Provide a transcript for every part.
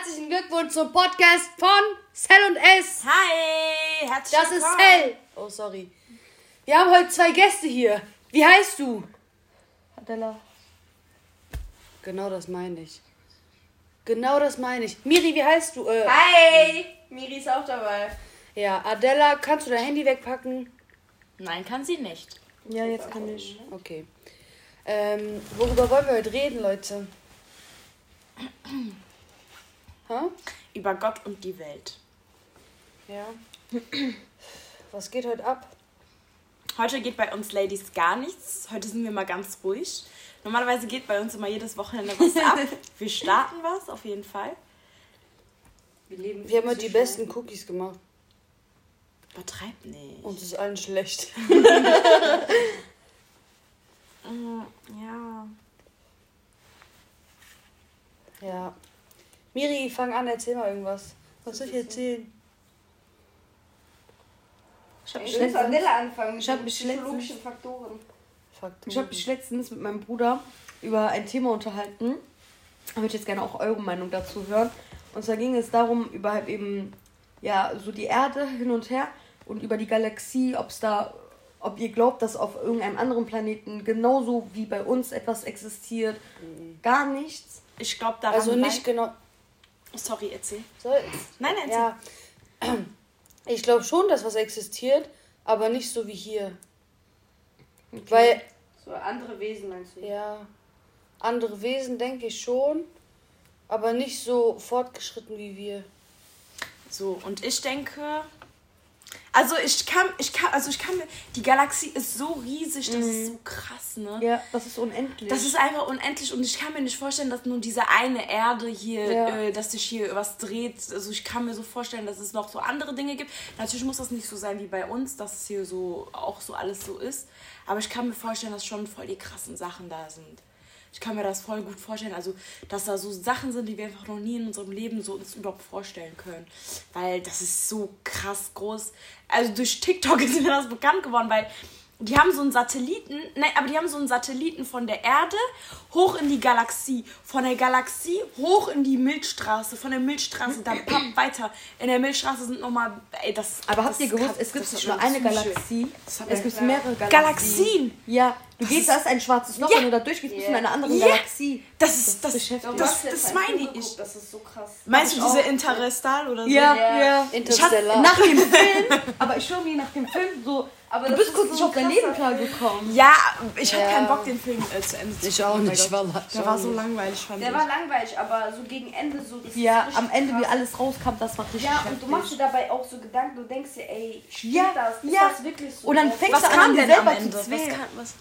herzlichen Glückwunsch zum Podcast von Cell und S. Hi, herzlich Das ist Cell. Oh, sorry. Wir haben heute zwei Gäste hier. Wie heißt du? Adela. Genau das meine ich. Genau das meine ich. Miri, wie heißt du? Äh, Hi, Miri ist auch dabei. ja, Adela, kannst du dein Handy wegpacken? Nein, kann sie nicht. Ja, jetzt kann ich. Okay. Ähm, worüber wollen wir heute reden, Leute? Ha? Über Gott und die Welt. Ja. Was geht heute ab? Heute geht bei uns Ladies gar nichts. Heute sind wir mal ganz ruhig. Normalerweise geht bei uns immer jedes Wochenende was ab. Wir starten was, auf jeden Fall. Wir, leben wir haben heute die besten Cookies gemacht. Übertreib nicht. Und es ist allen schlecht. Mm, ja. Ja. Miri, fang an, erzähl mal irgendwas. Was soll ich erzählen? Ich habe Ich mich, letztens- anfangen mit Ich hab mich psychologischen Faktoren. Faktoren. ich hab mich letztens mit meinem Bruder über ein Thema unterhalten. Da würde ich jetzt gerne auch eure Meinung dazu hören. Und zwar ging es darum, über halt eben, ja, so die Erde hin und her und über die Galaxie, ob es da, ob ihr glaubt, dass auf irgendeinem anderen Planeten genauso wie bei uns etwas existiert. Gar nichts. Ich glaube daran. also nicht genau. Sorry, erzähl. Soll, Nein, erzähl. ja. Ich glaube schon, dass was existiert, aber nicht so wie hier. Weil, So andere Wesen meinst du? ja, andere Wesen denke ich schon, aber nicht so fortgeschritten wie wir. So, und ich denke. Also ich kann, ich kann, also ich kann mir. Die Galaxie ist so riesig, das ist so krass, ne? Ja, das ist unendlich. Das ist einfach unendlich und ich kann mir nicht vorstellen, dass nur diese eine Erde hier, Ja. äh, dass sich hier was dreht. Also ich kann mir so vorstellen, dass es noch so andere Dinge gibt. Natürlich muss das nicht so sein wie bei uns, dass es hier so auch so alles so ist. Aber ich kann mir vorstellen, dass schon voll die krassen Sachen da sind. Ich kann mir das voll gut vorstellen, also dass da so Sachen sind, die wir einfach noch nie in unserem Leben so uns überhaupt vorstellen können. Weil das ist so krass groß. Also durch TikTok ist mir das bekannt geworden, weil die haben so einen Satelliten, nein, aber die haben so einen Satelliten von der Erde hoch in die Galaxie, von der Galaxie hoch in die Milchstraße, von der Milchstraße dann papp, weiter. In der Milchstraße sind nochmal, ey, das. Aber habt das ihr gewusst, es gibt nicht nur eine. Galaxie, es gibt mehrere Galaxien. Galaxien! Ja, du gehst, ist- da ist ein schwarzes Loch, Ja. wenn du da durchgehst, bist du in einer anderen Ja. Galaxie. Das ist, das, das, das, das einen meine ich. geguckt, Das ist so krass. Meinst du Hab ich diese. Interstellar oder so? Ja, Ja. ja. Interstellar. Nach dem Film, aber ich schwöre mir, nach dem Film so, Aber du das bist ist kurz so nicht auf dein ein Leben krasser klargekommen. Ja, ich hatte Ja. keinen Bock, den Film äh, zu Ende zu Ich auch nicht, Gott. Wallah. Der war so langweilig, fand Der ich. war langweilig, aber so gegen Ende so. Das Ja, am Ende, wie krass. alles rauskam, das war richtig Ja, und du machst dir dabei auch so Gedanken, du denkst dir, ey, stimmt Ja, das? Ist ja. das wirklich so? Und dann fängst Was du an, dir selber Ende? zu Was zweifeln. kam, was?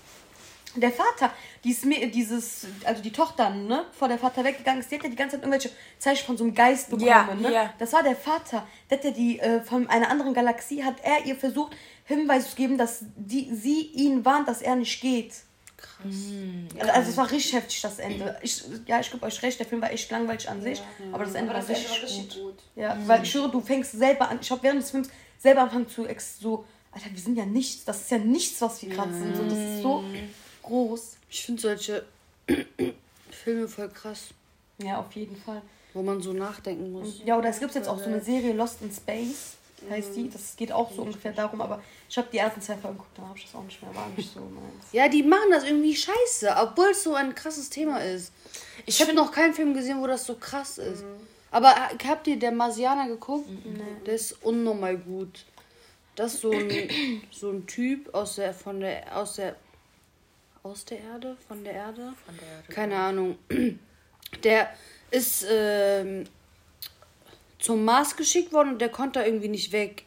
Der Vater, die ist mir, dieses, also die Tochter, ne, vor der Vater weggegangen ist, die hat ja die ganze Zeit irgendwelche Zeichen von so einem Geist bekommen, Ja, ne? ja. Das war der Vater. Der hat ja die, äh, von einer anderen Galaxie, hat er ihr versucht, Hinweis zu geben, dass die, sie ihn warnt, dass er nicht geht. Krass. Also es war richtig heftig, das Ende. Ich, ja, ich gebe euch recht, der Film war echt langweilig an sich, aber das Ende Aber war das Ende richtig, war richtig gut. gut. Ja, weil ich höre, du fängst selber an, ich habe während des Films selber angefangen zu so, Alter, wir sind ja nichts, das ist ja nichts, was wir gerade sind. So, das ist so groß. Ich finde solche Filme voll krass, Ja, auf jeden Fall. wo man so nachdenken muss. Ja, oder es gibt jetzt auch so eine Serie Lost in Space, heißt Mhm. die. Das geht auch so ungefähr darum, aber ich habe die ersten zwei Folgen geguckt, dann habe ich das auch nicht mehr, war nicht so meins. Ja, die machen das irgendwie scheiße, obwohl es so ein krasses Thema ist. Ich habe noch keinen Film gesehen, wo das so krass ist. Aber ha- habt ihr der Marsianer geguckt? Der ist unnormal gut. Das ist so ein, so ein Typ aus der, von der, aus der, aus der Erde? Von der Erde? Von der Erde, Keine Ahnung. Der ist ähm, zum Mars geschickt worden und der konnte da irgendwie nicht weg.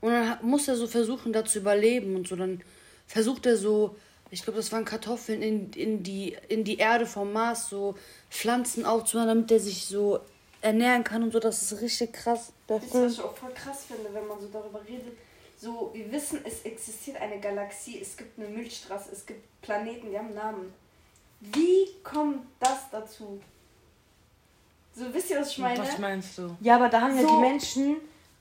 Und dann muss er so versuchen, da zu überleben und so. Dann versucht er so, ich glaube, das waren Kartoffeln, in, in, die, in die Erde vom Mars so Pflanzen aufzumachen, damit er sich so ernähren kann und so. Das ist richtig krass. Das, Film. was ich auch voll krass finde, wenn man so darüber redet. So, wir wissen, es existiert eine Galaxie, es gibt eine Milchstraße, es gibt Planeten, die haben Namen. Wie kommt das dazu? So, wisst ihr, was ich meine? Was meinst du? Ja, aber da haben ja So. die Menschen,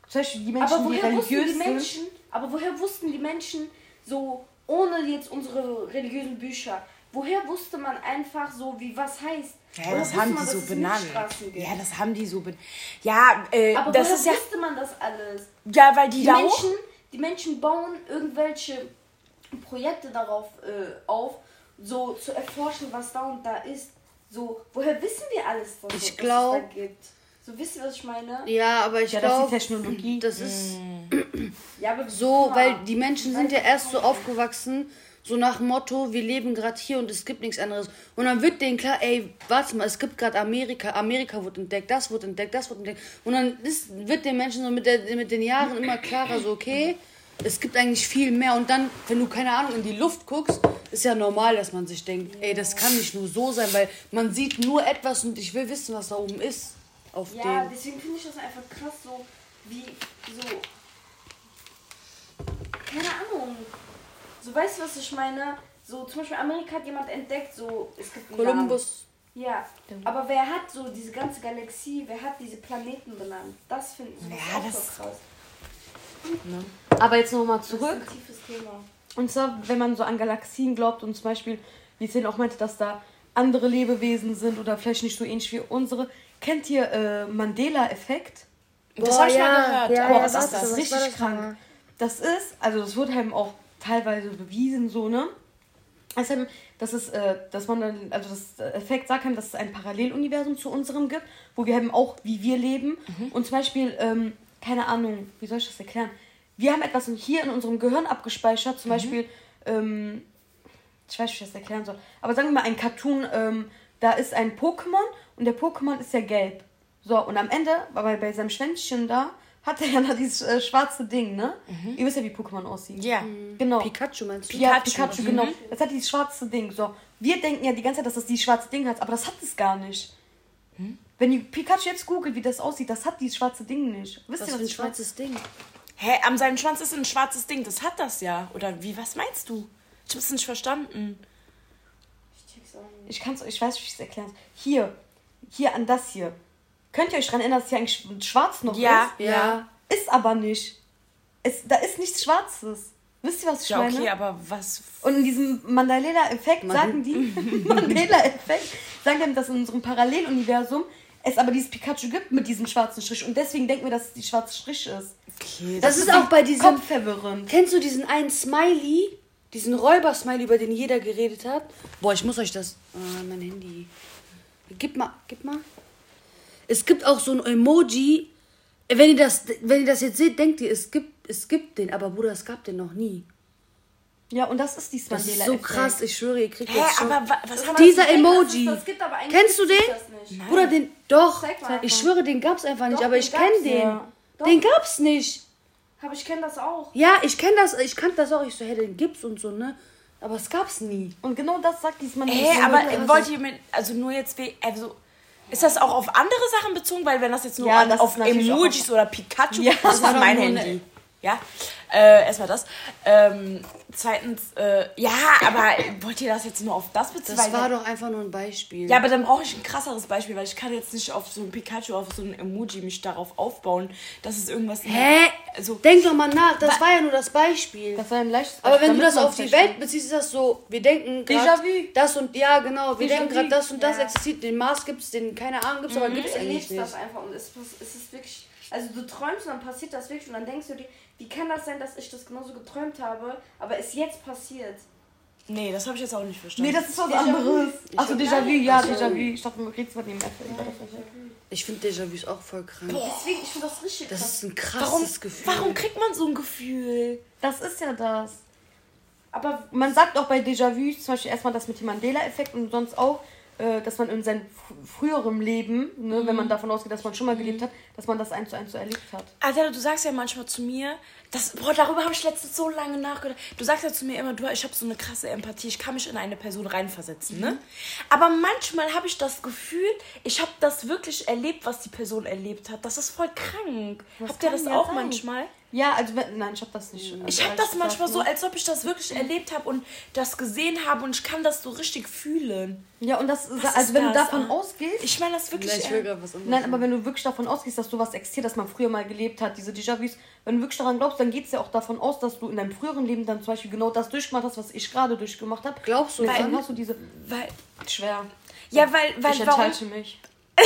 zum Beispiel die Menschen, aber die woher wussten religiös die sind. Menschen, aber woher wussten die Menschen so ohne jetzt unsere religiösen Bücher, woher wusste man einfach so, wie was heißt? Ja, das haben man, die dass so es benannt. Milchstraßen gibt? Ja, das haben die so benannt. Ja, äh, Aber das woher ist ja. wusste man das alles? Ja, weil die, Die da Menschen, hoch. Die Menschen bauen irgendwelche Projekte darauf äh, auf, so zu erforschen, was da und da ist. So, woher wissen wir alles, was, Ich was glaub- es da gibt? So, wisst ihr, was ich meine? Ja, aber ich Ja, das ist die glaube, Technologie. das ist Ja, aber so, weil die Menschen sind ja erst so aufgewachsen, so nach dem Motto, wir leben gerade hier und es gibt nichts anderes. Und dann wird denen klar, ey, warte mal, es gibt gerade Amerika, Amerika wird entdeckt, das wird entdeckt, das wird entdeckt. Und dann ist, wird den Menschen so mit, der, mit den Jahren immer klarer, so, okay, es gibt eigentlich viel mehr. Und dann, wenn du, keine Ahnung, in die Luft guckst, ist ja normal, dass man sich denkt, ey, das kann nicht nur so sein, weil man sieht nur etwas und ich will wissen, was da oben ist. Auf Ja, dem. deswegen finde ich das einfach krass, so wie so. Keine Ahnung. So, weißt du, was ich meine? So, zum Beispiel Amerika hat jemand entdeckt, so, es gibt einen. Namen. Ja, aber wer hat so diese ganze Galaxie, wer hat diese Planeten benannt? Das finde ich das Ja, auch das- so krass. Aber jetzt nochmal Das zurück. ist ein tiefes Thema. Und zwar, wenn man so an Galaxien glaubt und zum Beispiel, wie Zehn auch meinte, dass da andere Lebewesen sind oder vielleicht nicht so ähnlich wie unsere. Kennt ihr äh, Mandela-Effekt? Das habe ich mal gehört. ja, aber ja, das ist das? ist richtig das krank. Das ist, also das wurde eben auch teilweise bewiesen, so, ne? Das, eben, das ist, äh, dass man dann, also das Effekt sagt einem, dass es ein Paralleluniversum zu unserem gibt, wo wir eben auch, wie wir leben. Und zum Beispiel, ähm, keine Ahnung, wie soll ich das erklären? Wir haben etwas hier in unserem Gehirn abgespeichert, zum Beispiel, ähm, ich weiß nicht, wie ich das erklären soll, aber sagen wir mal ein Cartoon, ähm, da ist ein Pokémon und der Pokémon ist ja gelb. So, und am Ende, bei, bei seinem Schwänzchen da, hat er ja noch dieses äh, schwarze Ding, ne? Ihr wisst ja, wie Pokémon aussieht. Ja. Genau. Pikachu meinst du? Ja, Pikachu. Pikachu, genau. Das hat dieses schwarze Ding. So, wir denken ja die ganze Zeit, dass das dieses schwarze Ding hat, aber das hat es gar nicht. Wenn ihr Pikachu jetzt googelt, wie das aussieht, das hat dieses schwarze Ding nicht. Wisst Was ihr, für was ein schwarzes Ding. Hä, am seinem Schwanz ist ein schwarzes Ding. Das hat das ja. Oder wie, was meinst du? Ich hab's nicht verstanden. Ich check's auch nicht. Ich kann's, ich weiß, wie ich es erklären soll. Hier, hier an das hier. Könnt ihr euch daran erinnern, dass hier eigentlich schwarz noch Ja. ist? Ja. Ist aber nicht. Es, da ist nichts Schwarzes. Wisst ihr, was ich Ja, meine? okay, aber was. Und in diesem Mandela-Effekt sagen die, Mandela-Effekt, sagen die, dass in unserem Paralleluniversum es aber dieses Pikachu gibt mit diesem schwarzen Strich. Und deswegen denken wir, dass es die schwarze Strich ist. Okay, Das ist auch bei diesem. Kopfverwirrend. Kennst du diesen einen Smiley? Diesen Räuber-Smiley, über den jeder geredet hat? Boah, ich muss euch das. Ah, mein Handy. Gib mal, gib mal. Es gibt auch so ein Emoji. Wenn ihr das, wenn ihr das jetzt seht, denkt ihr, es gibt, es gibt den, aber Bruder, es gab den noch nie. Ja, und das ist dieses Das ist so krass, ich schwöre, ihr kriegt Hä, jetzt schon. aber wa- was hat Dieser Ich denke, dass es Emoji. Das gibt, aber eigentlich Kennst du den? Das nicht. Bruder, den. Doch. Zeig mal. Ich schwöre, den gab's einfach nicht, Doch, aber den ich kenne gab's, den. ja. Doch. Den gab's nicht. Aber ich kenne das auch. Ja, ich kenne das, ich kannte das auch. Ich so, hey, den gibt's und so, ne? Aber es gab's nie. Und genau das sagt dieses Hä, Mandela-Effekt. aber wollt ihr mit. Also nur jetzt. we- Also. Ist das auch auf andere Sachen bezogen? Weil wenn das jetzt nur Ja, an, das auf Emojis oder Pikachu, Ja, das das war mein Handy. Ja, äh, erstmal das. Ähm, zweitens, äh, ja, aber wollt ihr das jetzt nur auf das beziehen? Das war doch einfach nur ein Beispiel. Ja, aber dann brauche ich ein krasseres Beispiel, weil ich kann jetzt nicht auf so ein Pikachu, auf so ein Emoji mich darauf aufbauen, dass es irgendwas... Hä? Also, Denk doch mal nach, das war ja nur das Beispiel. Das war ein leichtes aber wenn du das auf die. Welt beziehst, ist das so, wir denken Déjà-vu. das und ja, genau, wir denken gerade das und das Ja. existiert, den Mars gibt's, den keine Ahnung gibt's, aber Du gibt's eigentlich erlebst nicht. das einfach und es, es ist wirklich. Also du träumst und dann passiert das wirklich und dann denkst du dir, wie kann das sein, dass ich das genauso geträumt habe, aber es jetzt passiert. nee, das habe ich jetzt auch nicht verstanden. Nee, das ist was Déjà-vu. anderes. Achso, Déjà-vu, ja, Déjà-vu. Ich dachte, man redet über den Effekt. Ich finde Déjà-vu ist auch voll krank. Deswegen, ich finde das richtig Das krass. ist ein warum, krasses Gefühl. warum kriegt man so ein Gefühl? Das ist ja das. Aber Man sagt auch bei Déjà-vu zum Beispiel erstmal das mit dem Mandela-Effekt und sonst auch, äh, dass man in seinem fr- früherem Leben, ne, wenn man davon ausgeht, dass man schon mal gelebt hat, dass man das eins zu eins so erlebt hat. Alter, du sagst ja manchmal zu mir, das, boah, darüber habe ich letztens so lange nachgedacht. Du sagst ja zu mir immer, du, ich habe so eine krasse Empathie, ich kann mich in eine Person reinversetzen, ne? Aber manchmal habe ich das Gefühl, ich habe das wirklich erlebt, was die Person erlebt hat. Das ist voll krank. Habt ihr das ja auch sein. manchmal? Ja, also wenn, nein, ich habe das nicht. Ich habe das manchmal so, als ob ich das wirklich erlebt habe und das gesehen habe und ich kann das so richtig fühlen. Ja, und das, Was also ist wenn du das? davon Ah. ausgehst, Ich meine das wirklich. Nein, ich will was anderes. Nein, aber wenn du wirklich davon ausgehst, dass sowas existiert, dass man früher mal gelebt hat, diese Déjà-vus, wenn du wirklich daran glaubst, dann geht es ja auch davon aus, dass du in deinem früheren Leben dann zum Beispiel genau das durchgemacht hast, was ich gerade durchgemacht habe. Glaubst du Und dann hast du diese. weil, Schwer. Ja, weil, weil Ich warum? enthalte mich.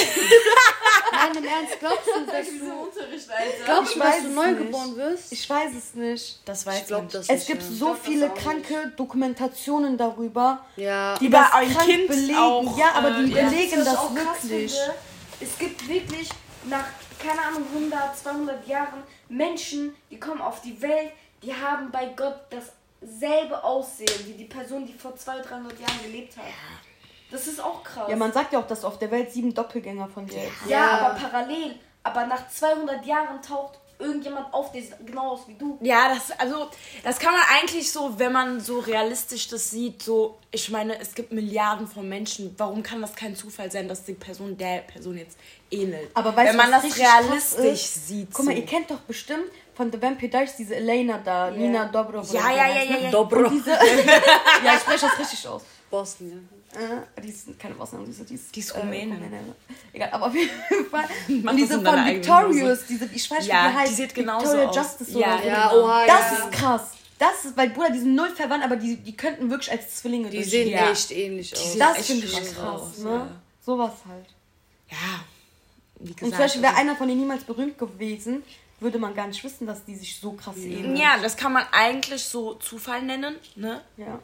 Nein, im Ernst, glaubst du, dass du, glaubst du, dass weiß du es neugeboren wirst? Ich weiß es nicht. Das weiß Ich glaube man. das Es gibt ja. so glaub das viele kranke Dokumentationen darüber, Ja, die Über das ein krank Kind belegen. auch, ja, aber die äh, ja. belegen das auch krass wirklich. finde, es gibt wirklich nach, keine Ahnung, 100, 200 Jahren Menschen, die kommen auf die Welt, die haben bei Gott dasselbe Aussehen wie die Person, die vor 200, 300 Jahren gelebt hat. Das ist auch krass. Ja, man sagt ja auch, dass auf der Welt sieben Doppelgänger von dir existieren. Ja, Ja. aber parallel. Aber nach 200 Jahren taucht irgendjemand auf, der sieht genau aus wie du. Ja, das, also, das kann man eigentlich so, wenn man so realistisch das sieht, so, ich meine, es gibt Milliarden von Menschen. Warum kann das kein Zufall sein, dass die Person der Person jetzt ähnelt? Aber weißt wenn du, man was das realistisch ist? sieht. Guck mal, so. ihr kennt doch bestimmt von The Vampire Diaries diese Elena da, Nina Dobrov. oder Ja, ja, heißt, ja, ne? ja, ja. Dobro. Ja, ich spreche das richtig aus. Boston, ja. Äh, die ist keine Bosnien, die ist, die ist, Die ist äh, Rumänin. Rumänin. Egal, aber auf jeden Fall. Und diese von Victorious, diese, ich weiß nicht, Ja, wie die heißt. die sieht genauso Victoria aus. Justice Ja, oder so. Ja, genau. oha, Das ja. ist krass. Das ist, weil Bruder, die sind null verwandt, aber die, die könnten wirklich als Zwillinge Die sehen Ja. echt ähnlich aus. sehen Das echt finde ich krass krass, aus, ne? ja. Sowas halt. Ja, wie gesagt. Und zum Beispiel wäre also- einer von denen niemals berühmt gewesen, würde man gar nicht wissen, dass die sich so krass ähneln. Ja, das kann man eigentlich so Zufall nennen, ne? ja.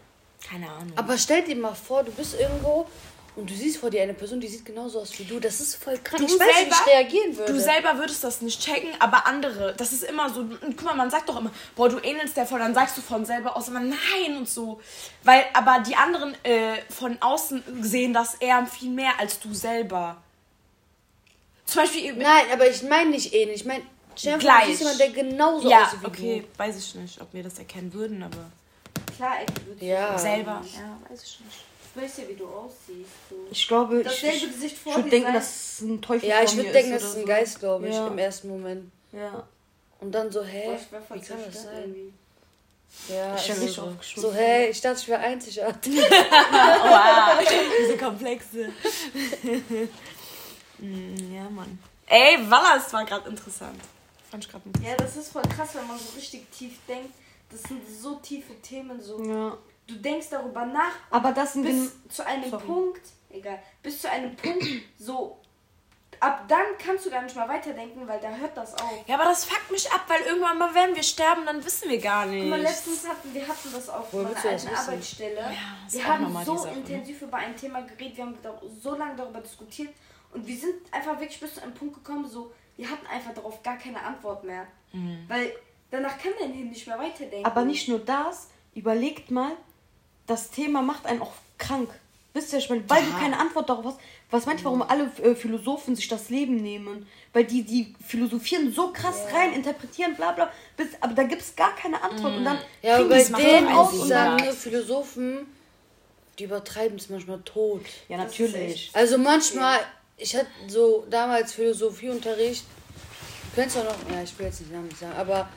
Keine Ahnung. Aber stell dir mal vor, du bist irgendwo und du siehst vor dir eine Person, die sieht genauso aus wie du. Das ist voll krank. Du ich weiß wie ich selber- reagieren würde. Du selber würdest das nicht checken, aber andere, das ist immer so. Guck mal, man sagt doch immer, boah, du ähnelst der voll, dann sagst du von selber aus immer nein und so. Weil, aber die anderen äh, von außen sehen das eher viel mehr als du selber. Zum Beispiel. Nein, aber ich meine nicht ähnlich. Ich meine, dir vor, Gleich. du siehst jemanden, der genauso ja, aussieht wie okay, weiß ich nicht, ob wir das erkennen würden, aber Klar, ey, du du. Ja. selber. Ja, weiß ich nicht. Ich weiß ja, wie du aussiehst. So. Ich glaube, ich, Dasselbe ich, Gesicht ich vor würde dir denken, dass es ein Teufel Ja, ich würde denken, ist das ist ein. Geist, glaube ich, Ja. im ersten Moment. Ja. Und dann so, hä? Ich voll Wie kann das sein? irgendwie. Ja, Ich also mich so, aufgeschmissen. so, hä? Ich dachte, ich wäre einzigartig. Wow, diese Komplexe. Mm, ja, Mann. Ey, Walla, es war gerade interessant. Fand ich gerade Ja, das ist voll krass, wenn man so richtig tief denkt. Das sind so tiefe Themen. So. ja. Du denkst darüber nach Aber das sind bis zu einem Sorry. Punkt, egal, bis zu einem Punkt, so, ab dann kannst du gar nicht mehr weiterdenken, weil da hört das auf. Ja, aber das fuckt mich ab, weil irgendwann mal werden wir sterben, dann wissen wir gar nicht. Guck mal, letztens hatten wir hatten das auf Woher meiner alten? Arbeitsstelle. ist wir haben so intensiv über ein Thema geredet, wir haben so lange darüber diskutiert und wir sind einfach wirklich bis zu einem Punkt gekommen, so, wir hatten einfach darauf gar keine Antwort mehr. Mhm. Weil danach kann dein Hirn nicht mehr weiterdenken. Aber nicht nur das, überlegt mal, das Thema macht einen auch krank. Wisst ihr, ich meine, weil du keine Antwort darauf hast. Was meinst du, warum alle äh, Philosophen sich das Leben nehmen? Weil die, die philosophieren so krass rein, interpretieren, bla bla, bis, aber da gibt es gar keine Antwort. Und dann Ja, aber bei denen aus und dann. Philosophen, die übertreiben es manchmal tot. Ja, natürlich. Also manchmal, ich hatte so damals Philosophieunterricht, du kennst auch noch, ja, ich will jetzt nicht Namen sagen, aber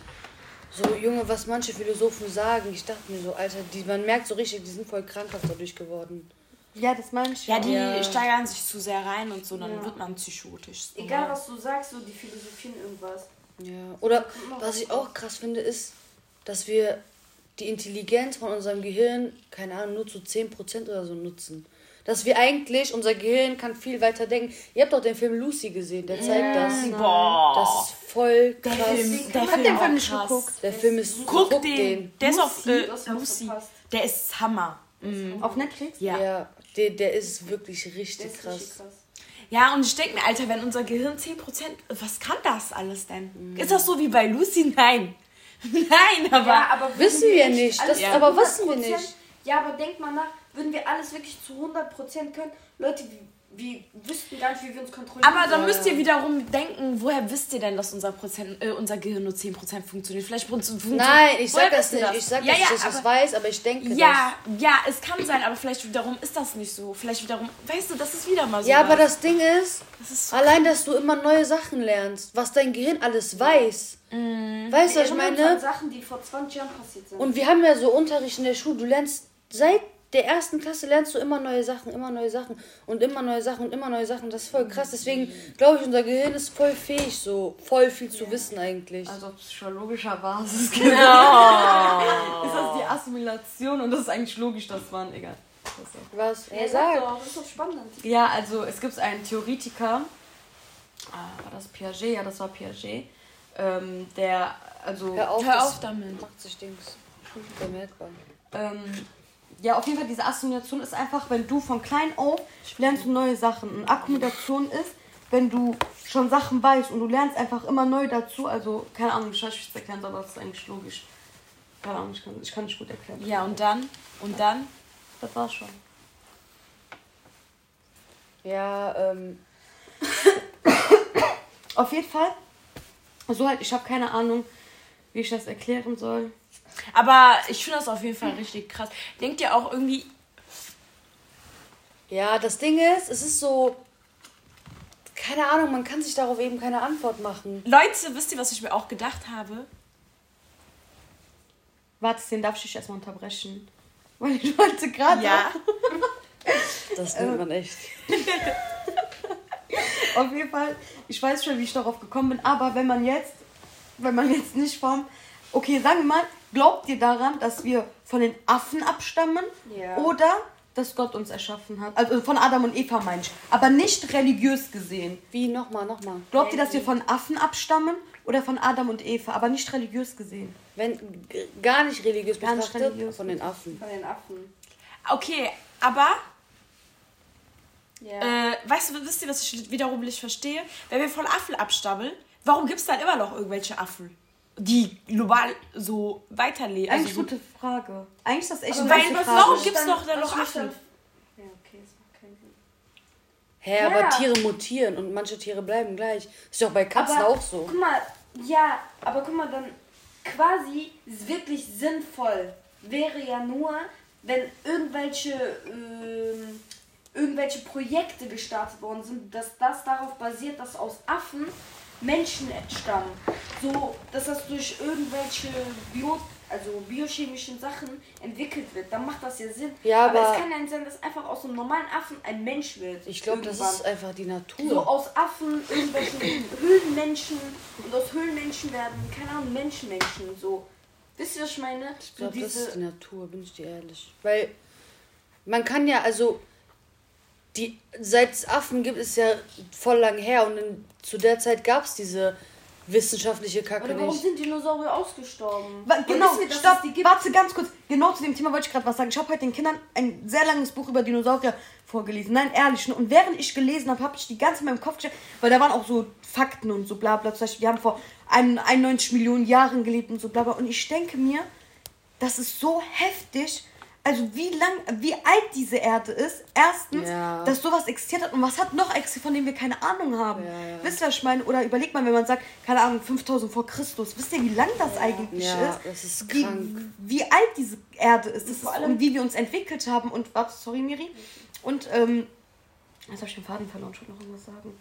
so, Junge, was manche Philosophen sagen, ich dachte mir so, Alter, die, man merkt so richtig, die sind voll krankhaft dadurch geworden. Ja, das meine ich. Ja, die Ja. steigern sich zu sehr rein und so, dann Ja. wird man psychotisch. Ist Egal was du sagst, so die philosophieren irgendwas. Ja. Oder was ich auch krass finde, ist, dass wir die Intelligenz von unserem Gehirn, keine Ahnung, nur zu 10% oder so nutzen. Dass wir eigentlich, unser Gehirn kann viel weiter denken. Ihr habt doch den Film Lucy gesehen, der zeigt das. Boah. Das ist voll der krass. Film, der Hat Film, den auch Film nicht geguckt? Der Film ist Guck, guck den. Der ist auf Lucy, äh, Lucy. Der ist Hammer. Mhm. Auf Netflix? Ja. Ja, der, der ist wirklich Der richtig ist krass. richtig krass. Ja, und ich denke mir, Alter, wenn unser Gehirn 10%, was kann das alles denn? Ist das so wie bei Lucy? Nein. Nein, aber. Ja, aber Wissen wir nicht, das- zu aber wissen wir 100%? nicht. Ja, aber denk mal nach, würden wir alles wirklich zu 100% können? Leute, wir, wüssten gar nicht, wie wir uns kontrollieren. Aber dann müsst ihr wiederum denken, woher wisst ihr denn, dass unser, Prozent, äh, unser Gehirn nur 10% funktioniert? Vielleicht funktioniert Nein, ich sag das nicht. Ich sag ja, nicht, ja, dass ich das aber- weiß, aber ich denke Ja, ja, es kann sein, aber vielleicht wiederum ist das nicht so. Vielleicht wiederum, weißt du, das ist wieder mal das. so. Ja, aber das Ding ist, Das ist so allein, dass du immer neue Sachen lernst, was dein Gehirn alles weiß. Mhm. Weißt du, was ich meine? Sachen, die vor 20 Jahren passiert sind. Und wir haben ja so Unterricht in der Schule. Du lernst seit der ersten Klasse lernst du immer neue Sachen, immer neue Sachen und immer neue Sachen und immer neue Sachen. Das ist voll krass. Deswegen glaube ich, unser Gehirn ist voll fähig, so voll viel zu wissen eigentlich. Also auf psychologischer Basis genau. ist das die Assimilation und das ist eigentlich logisch, dass man, egal. Was? Ja, sag. doch, das ist doch spannend. Ja, also es gibt einen Theoretiker, ah, war das Piaget? Ja, das war Piaget, ähm, der, also, Hör auf, Hör auf damit. macht sich Dings bemerkbar. ähm, ja, auf jeden Fall diese Assimilation ist einfach, wenn du von klein auf lernst du neue Sachen. Und Akkommodation ist, wenn du schon Sachen weißt und du lernst einfach immer neu dazu. Also, keine Ahnung, ich weiß nicht, wie ich es erklären soll, aber das ist eigentlich logisch. Keine Ahnung, ich kann, ich kann nicht gut erklären. Ja, und dann? Und dann? Das war's schon. Ja, ähm, Auf jeden Fall, so halt, ich habe keine Ahnung, wie ich das erklären soll. Aber ich finde das auf jeden Fall richtig krass. Denkt ihr auch irgendwie, ja, das Ding ist, es ist so, keine Ahnung, man kann sich darauf eben keine Antwort machen. Leute, wisst ihr, was ich mir auch gedacht habe? Warte, den darf ich dich erstmal unterbrechen. Weil ich wollte gerade. Ja. Das nennt man echt. Auf jeden Fall, ich weiß schon, wie ich darauf gekommen bin, aber wenn man jetzt, wenn man jetzt nicht vom. Okay, sagen wir mal, glaubt ihr daran, dass wir von den Affen abstammen? Ja. Oder dass Gott uns erschaffen hat? Also von Adam und Eva meine ich. Aber nicht religiös gesehen. Wie, nochmal, nochmal. Glaubt ihr, dass wir von Affen abstammen? Oder von Adam und Eva? Aber nicht religiös gesehen. Wenn gar nicht religiös Gar nicht betrachtet, religiös von den Affen. Von den Affen. Okay, aber Ja. Äh, weißt du, wisst ihr, was ich wiederum nicht verstehe? Wenn wir von Affen abstammeln, warum gibt es dann immer noch irgendwelche Affen, die global so weiterleben? Eigentlich Also so, gute Frage. Eigentlich ist das echt Aber eine weil, gute Frage. warum gibt's Dann- noch dann noch Affen? Ja, okay, das macht keinen Sinn. Hä, Ja. aber Tiere mutieren und manche Tiere bleiben gleich. Ist doch bei Katzen Aber auch so. Guck mal, ja, aber guck mal, dann quasi ist wirklich sinnvoll wäre ja nur, wenn irgendwelche ähm, irgendwelche Projekte gestartet worden sind, dass das darauf basiert, dass aus Affen Menschen stammen. So, dass das durch irgendwelche Bio, also biochemischen Sachen entwickelt wird, dann macht das ja Sinn. Ja, aber- es kann ja nicht sein, dass einfach aus einem normalen Affen ein Mensch wird. Ich glaube, das ist einfach die Natur. So aus Affen, irgendwelchen Höhlenmenschen und aus Höhlenmenschen werden, keine Ahnung, Menschenmenschen. So. Wisst ihr, was ich meine? Ich So glaube, das ist die Natur, bin ich dir ehrlich. Weil man kann ja, also die, seit es Affen gibt, ist ja voll lang her und in, zu der Zeit gab es diese wissenschaftliche Kacke Oder warum nicht. sind Dinosaurier ausgestorben? Wa- Genau, wir, stopp, es warte ganz kurz. Genau zu dem Thema wollte ich gerade was sagen. Ich habe heute den Kindern ein sehr langes Buch über Dinosaurier vorgelesen. Nein, ehrlich. Und während ich gelesen habe, habe ich die ganze in meinem Kopf gestellt, weil da waren auch so Fakten und so bla bla. Zum Beispiel, die haben vor ein- 91 Millionen Jahren gelebt und so bla bla. Und ich denke mir, das ist so heftig. Also wie lang, wie alt diese Erde ist. Erstens, Ja. dass sowas existiert hat und was hat noch existiert, von dem wir keine Ahnung haben. Ja, ja. Wisst ihr, was ich meine? Oder überlegt mal, wenn man sagt, keine Ahnung, 5000 vor Christus. Wisst ihr, wie lang das eigentlich Ja, ist? das ist wie, krank. wie alt diese Erde ist, das ist und wie wir uns entwickelt haben. Und warte, sorry, Miri. Und, ähm, jetzt habe ich den Faden verloren. Ich wollte noch irgendwas sagen.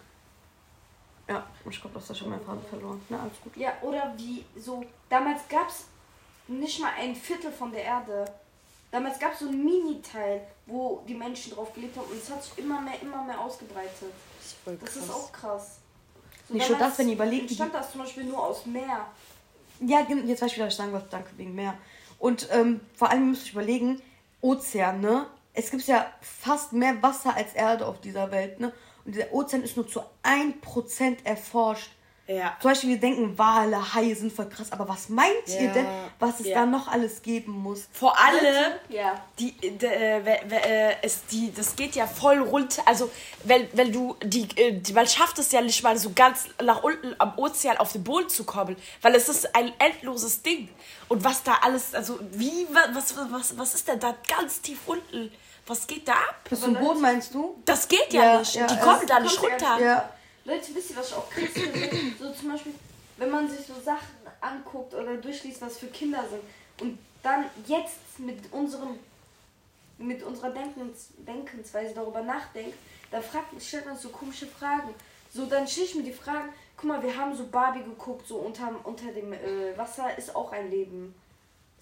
Ja, ich glaube, das ist schon mein Faden verloren. Na, alles gut. Ja, oder wie so. Damals gab es nicht mal ein Viertel von der Erde. Damals gab es so ein Mini-Teil, wo die Menschen drauf gelebt haben und es hat sich immer mehr, immer mehr ausgebreitet. Das ist Das ist auch krass. So Nicht damals das, wenn ihr überlegt, entstand das zum Beispiel nur aus Meer. Ja, jetzt weiß ich wieder, was ich sagen wollte. Danke, wegen mehr. Und ähm, vor allem müsst ihr überlegen, Ozean, ne? Es gibt ja fast mehr Wasser als Erde auf dieser Welt, ne? Und dieser Ozean ist nur zu 1% erforscht. Ja. Zum Beispiel, wir denken, Wale, Haie sind voll krass, aber was meint ihr Ja, denn, was es ja. da noch alles geben muss? Vor allem, Ja. die, d- äh, we- we- äh, es, die, das geht ja voll runter. Also, weil, weil du, die, äh, die, man schafft es ja nicht mal so ganz nach unten am Ozean auf den Boden zu kommen, weil es ist ein endloses Ding. Und was da alles, also, wie, wa- was, was, was ist denn da ganz tief unten? Was geht da ab? Bis zum Boden meinst du? Das geht ja, Ja, nicht. ja, die kommen da nicht runter. Ja. Leute, wisst ihr, was ich auch krass finde? So zum Beispiel, wenn man sich so Sachen anguckt oder durchliest, was für Kinder sind und dann jetzt mit unserem mit unserer Denkens, Denkensweise darüber nachdenkt, dann fragt, stellt man so komische Fragen. So, dann stelle ich mir die Fragen, guck mal, wir haben so Barbie geguckt, so unter, unter dem äh, Wasser ist auch ein Leben.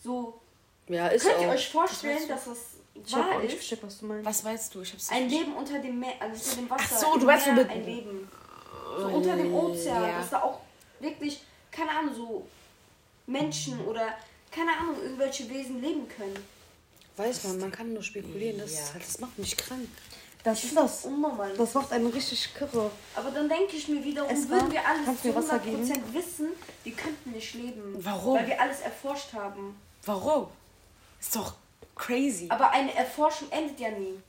So, Ja, ist könnt auch. ihr euch vorstellen, dass das Ich hab auch wahr nicht ist? verstanden, was du meinst. Was weißt du? Ich hab's Ein Leben unter dem Meer, also unter dem Wasser. Ach so, du so Meer ein Leben. So unter dem Ozean, ja. dass da auch wirklich, keine Ahnung, so Menschen oder keine Ahnung, irgendwelche Wesen leben können. Weiß man, man kann nur spekulieren. Das, ist halt, das macht mich krank. Das ist das. Unnormal. Das macht einen richtig kirre. Aber dann denke ich mir wiederum, Es würden wir alles zu mir Wasser 100% wissen, wir könnten nicht leben. Warum? Weil wir alles erforscht haben. Warum? Ist doch crazy. Aber eine Erforschung endet ja nie.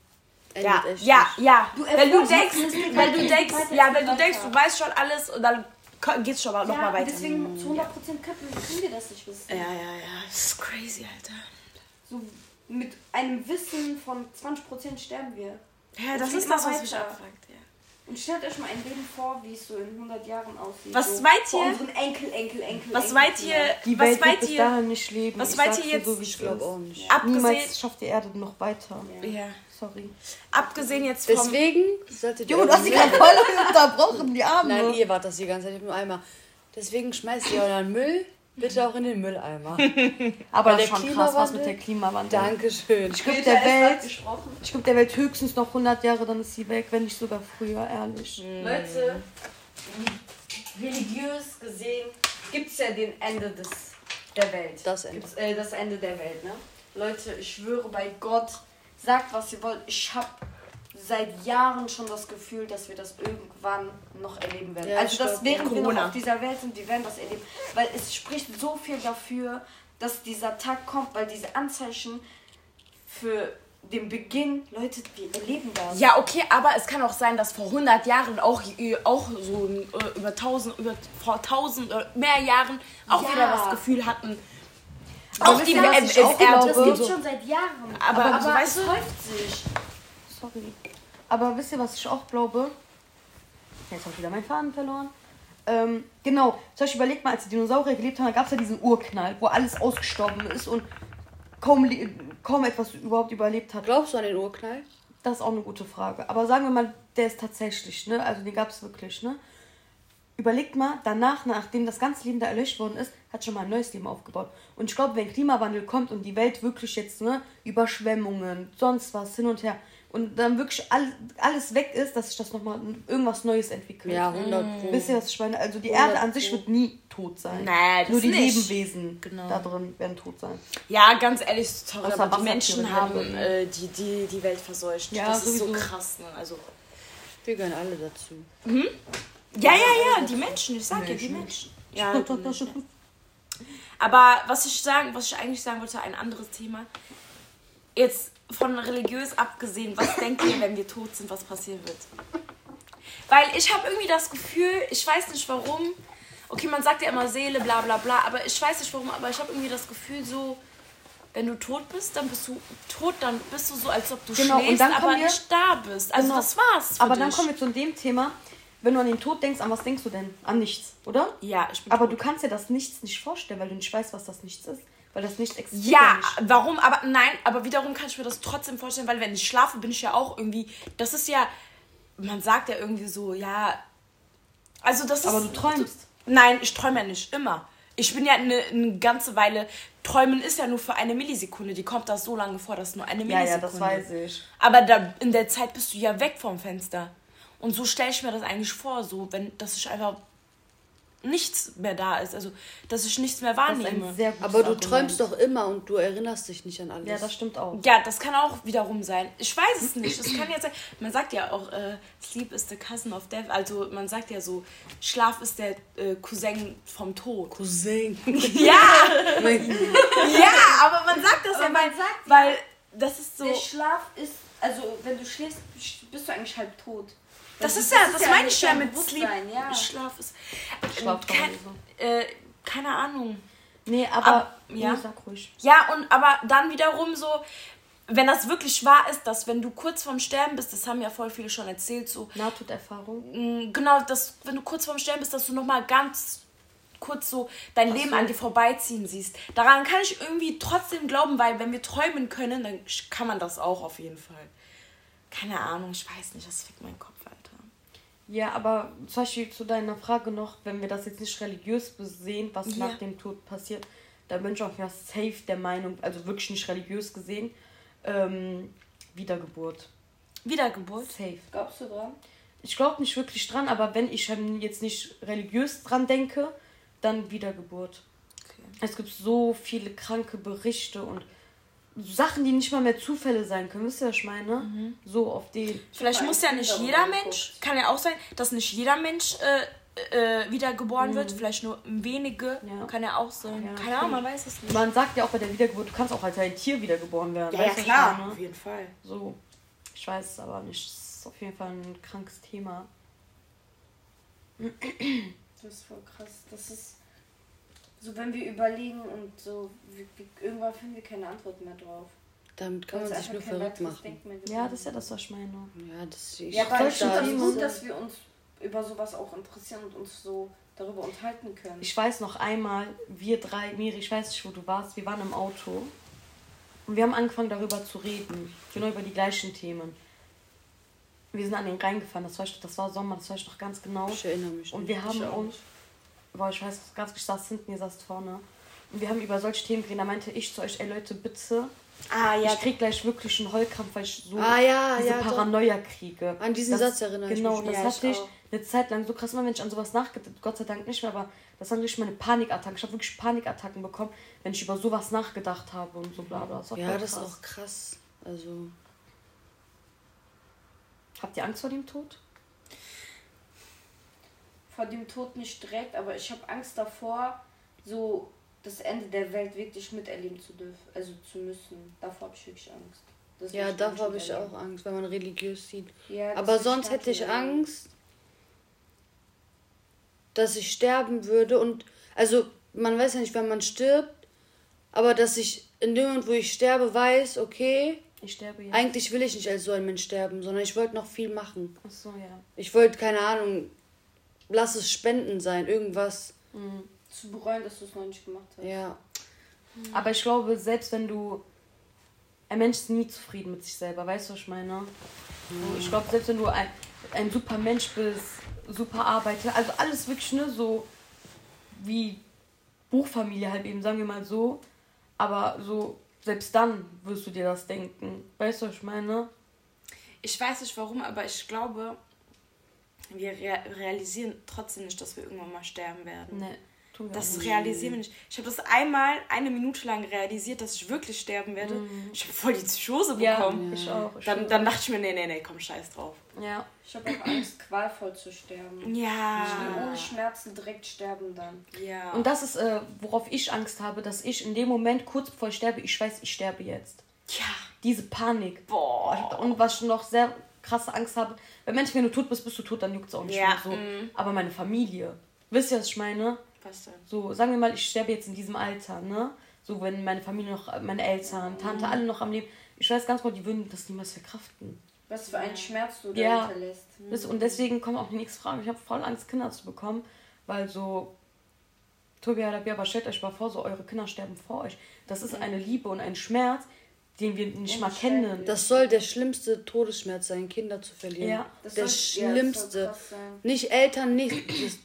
Ja, ja, nicht. ja. Du wenn du denkst, wenn du denkst, ja, wenn du denkst, du weißt schon alles und dann geht's schon mal noch ja, mal weiter. deswegen zu 100% könnten, können wir das nicht wissen. Ja, ja, ja. Das ist crazy, Alter. So mit einem Wissen von 20% sterben wir. Ja, das geht ist das, was mich abfuckt, ja. Und stellt euch mal ein Leben vor, wie es so in 100 Jahren aussieht. Was so meint ihr? unseren Enkel, Enkel, Enkel. Was meint ihr, Die was Welt wird meint bis ihr, dahin nicht leben. was meint ihr jetzt? So, wie es Ich glaube auch nicht. abgesehen, Niemals schafft die Erde noch weiter. ja, Sorry. abgesehen jetzt vom, Deswegen solltet ihr. Jo, du hast die gerade voll unterbrochen, die Arme. Nein, ihr wart das die ganze Zeit im Eimer. Deswegen schmeißt ihr euren Müll bitte auch in den Mülleimer. Aber das ist der schon krass, was mit Klimawandel- der Klimawandel. Dankeschön. Ich gebe Später der Welt, ich gebe der Welt höchstens noch 100 Jahre, dann ist sie weg, wenn nicht sogar früher, ehrlich. Leute, religiös gesehen gibt es ja den Ende des, der Welt. Das Ende. Äh, das Ende der Welt, ne? Leute, ich schwöre bei Gott, sagt was ihr wollt. Ich habe seit Jahren schon das Gefühl, dass wir das irgendwann noch erleben werden. Ja, also, dass während wir noch Corona. auf dieser Welt sind, wir werden das erleben. Weil es spricht so viel dafür, dass dieser Tag kommt, weil diese Anzeichen für den Beginn, Leute, wir erleben das. Ja, okay, aber es kann auch sein, dass vor 100 Jahren auch, äh, auch so äh, über 1000, über vor 1000 oder mehr Jahren auch Ja. wieder das Gefühl hatten. Aber auch die äh, ich auch glaube? Das gibt schon seit Jahren. Aber aber so, weißt es du- häuft sich. Sorry. Aber wisst ihr, was ich auch glaube? Jetzt habe ich wieder meinen Faden verloren. Ähm, genau, zum Beispiel überlegt mal, als die Dinosaurier gelebt haben, da gab es ja diesen Urknall, wo alles ausgestorben ist und kaum, kaum etwas überhaupt überlebt hat. Glaubst du an den Urknall? Das ist auch eine gute Frage. Aber sagen wir mal, der ist tatsächlich, ne? Also den gab es wirklich, ne? Überlegt mal, danach, nachdem das ganze Leben da erlöscht worden ist, hat schon mal ein neues Leben aufgebaut. Und ich glaube, wenn Klimawandel kommt und die Welt wirklich jetzt, ne, Überschwemmungen, sonst was, hin und her, und dann wirklich all, alles weg ist, dass sich das nochmal irgendwas Neues entwickelt. Ja, 100 Pro. Wisst ihr, was ich meine? Also die 100 Erde an sich Pro. wird nie tot sein. Nee, das Nur die nicht. Lebewesen Genau. da drin werden tot sein. Ja, ganz ehrlich, sorry, Außer aber die Menschen haben äh, die, die, die Welt verseucht. Ja, das ist so sowieso. krass, ne? Also. Wir gehören alle dazu. Ja, ja, ja, die Menschen, ich sag ja, die Menschen. Ja, die Menschen. Aber was ich sagen, was ich eigentlich sagen wollte, ein anderes Thema. Jetzt von religiös abgesehen, was denkt ihr, wenn wir tot sind, was passieren wird? Weil ich habe irgendwie das Gefühl, ich weiß nicht warum. Okay, man sagt ja immer Seele, bla bla bla, aber ich weiß nicht warum, aber ich habe irgendwie das Gefühl so, wenn du tot bist, dann bist du tot, dann bist du so, als ob du Genau, schläfst, aber wir- nicht da bist. Also Genau. das war's. Aber dich. dann kommen wir zu dem Thema, wenn du an den Tod denkst, an was denkst du denn? An nichts, oder? Ja, ich bin Aber tot. du kannst dir das Nichts nicht vorstellen, weil du nicht weißt, was das Nichts ist. Weil das Nichts existiert. Ja, nicht. warum? Aber nein, aber wiederum kann ich mir das trotzdem vorstellen, weil wenn ich schlafe, bin ich ja auch irgendwie. Das ist ja. Man sagt ja irgendwie so, ja. Also das ist. Aber du träumst. Nein, ich träume ja nicht immer. Ich bin ja eine, eine ganze Weile. Träumen ist ja nur für eine Millisekunde. Die kommt da so lange vor, dass nur eine Ja, Millisekunde. ja, das weiß ich. Aber da, in der Zeit bist du ja weg vom Fenster. Und so stelle ich mir das eigentlich vor, so, wenn, dass ich einfach nichts mehr da ist. Also, dass ich nichts mehr Das ist wahrnehme. ein sehr gutes Aber du Argument. träumst doch immer und du erinnerst dich nicht an alles. Ja, das stimmt auch. Ja, das kann auch wiederum sein. Ich weiß es nicht. Es kann ja sein. Man sagt ja auch, äh, Sleep is the cousin of death. Also man sagt ja so, Schlaf ist der äh, Cousin vom Tod. Cousin. Ja, ja, aber man sagt das Aber ja, man weil, sagt ja, weil das ist so. Der Schlaf ist, also wenn du schläfst, bist du eigentlich halb tot. Das ist ja, das meine nicht ich ja mit Sleep. Ja. Schlaf ist. Schlaf kein, äh, keine Ahnung. Nee, aber. Ab- ja. Nee, sag ruhig. Ja, und aber dann wiederum so, wenn das wirklich wahr ist, dass wenn du kurz vorm Sterben bist, das haben ja voll viele schon erzählt, so, Nahtoderfahrung. mh, genau, dass wenn du kurz vorm Sterben bist, dass du nochmal ganz kurz so dein Leben an dir vorbeiziehen siehst. Daran kann ich irgendwie trotzdem glauben, weil wenn wir träumen können, dann kann man das auch auf jeden Fall. Keine Ahnung, ich weiß nicht, das fickt meinen Kopf. Ja, aber zum Beispiel zu deiner Frage noch, wenn wir das jetzt nicht religiös sehen, was Ja. nach dem Tod passiert, da bin ich auch ja safe der Meinung, also wirklich nicht religiös gesehen, ähm, Wiedergeburt. Wiedergeburt? Safe. Glaubst du dran? Ich glaube nicht wirklich dran, aber wenn ich ähm, jetzt nicht religiös dran denke, dann Wiedergeburt. Okay. Es gibt so viele kranke Berichte und Sachen, die nicht mal mehr Zufälle sein können. Wisst ihr, was ich meine? So auf den. Vielleicht muss ja nicht jeder Mensch, kann ja auch sein, dass nicht jeder Mensch äh, äh, wiedergeboren wird, vielleicht nur wenige, Ja. kann ja auch sein. Ja, Keine Ahnung, man weiß es nicht. Man sagt ja auch bei der Wiedergeburt, du kannst auch als ein Tier wiedergeboren werden. Ja, ja, klar, meine? auf jeden Fall. So. Ich weiß es aber nicht. Das ist auf jeden Fall ein krankes Thema. Das ist voll krass. Das ist so, wenn wir überlegen und so, wir, wir, irgendwann finden wir keine Antwort mehr drauf. Damit kann man es sich nur verrückt machen. Ja, das ist ja das, was ich meine. Ja, das ich Ja, aber ich finde das gut, dass wir uns über sowas auch interessieren und uns so darüber unterhalten können. Ich weiß noch einmal, wir drei, Miri, ich weiß nicht, wo du warst, wir waren im Auto und wir haben angefangen darüber zu reden. Genau über die gleichen Themen. Wir sind an den Rhein gefahren, das war, das war Sommer, das weiß ich noch ganz genau. Ich erinnere mich. Und nicht. wir haben Ich auch uns, boah, ich weiß ganz, ich saß hinten, ihr saßt vorne. Und wir haben über solche Themen geredet. Da meinte ich zu euch, ey Leute, bitte, Ah, ja, ich krieg gleich wirklich einen Heulkrampf, weil ich so Ah, ja, diese ja, doch. Paranoia kriege. An diesen Das- Satz erinnere ich Genau, mich. das Ja, hatte ich ich eine Zeit lang so krass, immer wenn ich an sowas nachgedacht Gott sei Dank nicht mehr, aber das waren richtig meine Panikattacken. Ich habe wirklich Panikattacken bekommen, wenn ich über sowas nachgedacht habe und so bla bla. Das Ja, das ist auch krass. Also, Habt ihr Angst vor dem Tod? Vor dem Tod nicht direkt, aber ich habe Angst davor, so das Ende der Welt wirklich miterleben zu dürfen, also zu müssen. Davor habe ich wirklich Angst. Das ja, davor habe ich auch Angst, wenn man religiös sieht. Ja, Aber sonst hätte ich. Angst, dass ich sterben würde. Und also, man weiß ja nicht, wann man stirbt, aber dass ich in dem Moment, wo ich sterbe, weiß, okay, Ich sterbe jetzt. eigentlich will ich nicht als so ein Mensch sterben, sondern ich wollte noch viel machen. Achso, ja. Ich wollte, keine Ahnung, lass es Spenden sein, irgendwas. Mhm. Zu bereuen, dass du es noch nicht gemacht hast. Ja. Aber ich glaube, selbst wenn du. Ein Mensch ist nie zufrieden mit sich selber, weißt du, was ich meine? So, Ich glaube, selbst wenn du ein, ein super Mensch bist, super Arbeiter, also alles wirklich, ne, so wie Buchfamilie halt eben, sagen wir mal so. Aber so, selbst dann wirst du dir das denken. Weißt du, was ich meine? ich weiß nicht warum, aber ich glaube, wir rea realisieren trotzdem nicht, dass wir irgendwann mal sterben werden. Ne, tun wir Das realisieren wir nicht. Ich habe das einmal eine Minute lang realisiert, dass ich wirklich sterben werde. Ich habe voll die Psychose Mhm. Ja, bekommen. ich auch. Ich Dann, dann dachte ich mir, nee, nee, nee, komm, scheiß drauf. ja. Ich habe auch Angst, qualvoll zu sterben. Ich will Ja. ohne Schmerzen direkt sterben dann. Ja. Und das ist, äh, worauf ich Angst habe, dass ich in dem Moment, kurz bevor ich sterbe, ich weiß, ich sterbe jetzt. ja. Diese Panik. Boah. Und was noch sehr krasse Angst habe, wenn Mensch, wenn du tot bist, bist du tot, dann juckt es auch nicht Ja, mehr so. mm. Aber meine Familie, wisst ihr, was ich meine? Was denn? So, sagen wir mal, ich sterbe jetzt in diesem Alter, ne? So, wenn meine Familie noch, meine Eltern, Tante, Mhm. alle noch am Leben, ich weiß ganz genau, die würden das niemals verkraften. Was für einen Schmerz du da Ja. hinterlässt. Ihr, Und deswegen kommt auch die nächste Frage. Ich habe voll Angst, Kinder zu bekommen, weil so, Tobi, aber stellt euch mal vor, so eure Kinder sterben vor euch. Das ist eine Liebe und ein Schmerz, den wir nicht mal kennen. Das soll der schlimmste Todesschmerz sein, Kinder zu verlieren. Ja. Das der soll- ja, das soll schlimmste. krass sein. nicht Eltern, nicht.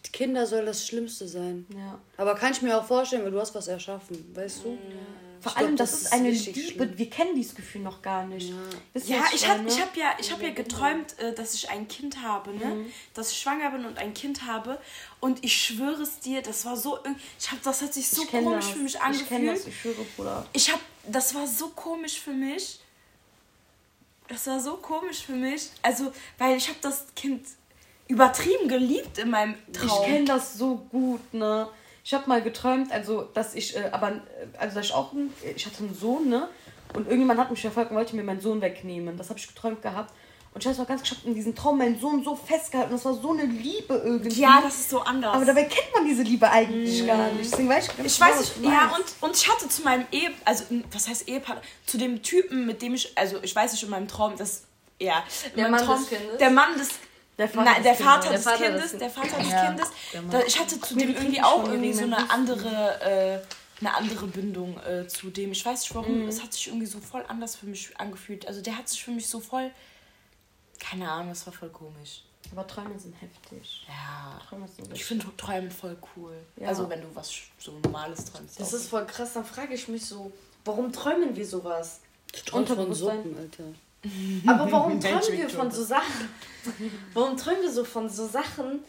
Das Kinder soll das Schlimmste sein. Ja. Aber kann ich mir auch vorstellen, weil du hast was erschaffen, weißt du? Vor Ich allem, glaub, das, das ist eine Liebe. schlimm. Wir kennen dieses Gefühl noch gar nicht. Ja. Wisst Ja, ich habe meine? ich hab ja, ich hab ja geträumt, äh, dass ich ein Kind habe, ne? Mhm. Dass ich schwanger bin und ein Kind habe. Und ich schwöre es dir, das war so. Ich hab, das hat sich so komisch das. für mich Ich kenne angefühlt. das, ich schwöre, Bruder. Ich hab, das war so komisch für mich. Das war so komisch für mich. Also, weil ich habe das Kind übertrieben geliebt in meinem Traum. Ich kenne das so gut, ne? Ich habe mal geträumt, also, dass ich, äh, aber, äh, also, dass ich auch, ein, ich hatte einen Sohn, ne? Und irgendjemand hat mich verfolgt und wollte mir meinen Sohn wegnehmen. Das habe ich geträumt gehabt. Und ich weiß noch ganz, ich habe in diesem Traum meinen Sohn so festgehalten. Das war so eine Liebe irgendwie. ja, das ist so anders. aber dabei kennt man diese Liebe eigentlich gar nicht. Deswegen weiß ich, ganz Ich genau, weiß nicht, ja, und, und ich hatte zu meinem Ehe, also, was heißt Ehepartner, zu dem Typen, mit dem ich, also, ich weiß nicht, in meinem Traum, das, ja, in Der meinem Mann Traum, des Kindes? Der Mann des, Der Vater nein, des der Kindes. Vater Der des Vater Kindes, des- der Vater des Ja, Kindes, da, ich hatte zu dem irgendwie auch irgendwie so eine andere, äh, eine andere Bindung äh, zu dem. Ich weiß nicht Mhm. warum, es hat sich irgendwie so voll anders für mich angefühlt. Also, der hat sich für mich so voll, keine Ahnung, das war voll komisch. Aber Träume sind heftig. Ja. Träume sind Ich finde Träumen voll cool. Ja. Also wenn du was so Normales träumst. Das ist voll krass, dann frage ich mich so, warum träumen wir sowas? Du träumst von. Suppen, Alter. Aber warum träumen wir von so Sachen? Warum träumen wir so von so Sachen?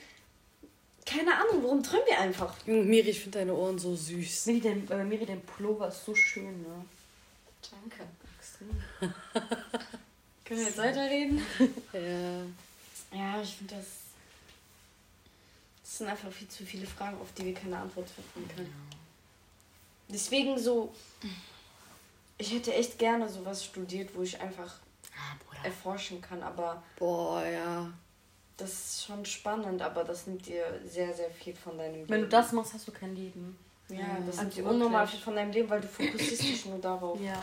Keine Ahnung, warum träumen wir einfach? Junge, Miri, ich finde deine Ohren so süß. Miri, dein, äh, Miri, dein Pullover ist so schön, ne? Danke. Extrem. Können wir jetzt weiterreden? Ja. Ja, ich finde das. Das sind einfach viel zu viele Fragen, auf die wir keine Antwort finden können. Deswegen so. Ich hätte echt gerne sowas studiert, wo ich einfach Ah, Bruder. erforschen kann, aber Boah, ja. das ist schon spannend, aber das nimmt dir sehr, sehr viel von deinem Leben. Wenn du das machst, hast du kein Leben. Ja, das Also nimmt dir unnormal viel von deinem Leben, weil du fokussierst dich nur darauf. Ja.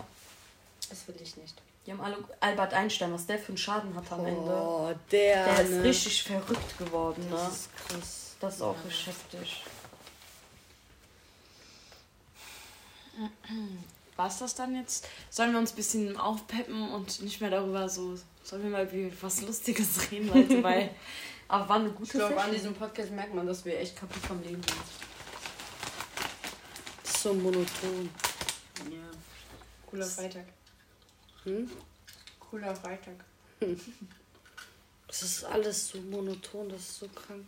Das will ich nicht. Die haben alle Albert Einstein, was der für einen Schaden hat am Ende. Boah, der, Der ist ne? richtig verrückt geworden, ne? Das ist krass. Das ist auch richtig heftig. War es das dann jetzt? Sollen wir uns ein bisschen aufpeppen und nicht mehr darüber so. Sollen wir mal über was Lustiges reden, Leute? Weil. Aber war eine Ich gute glaube, an diesem Podcast merkt man, dass wir echt kaputt vom Leben sind. Das ist so monoton. Ja. Cooler Freitag. Hm? Cooler Freitag. Das ist alles so monoton, das ist so krank.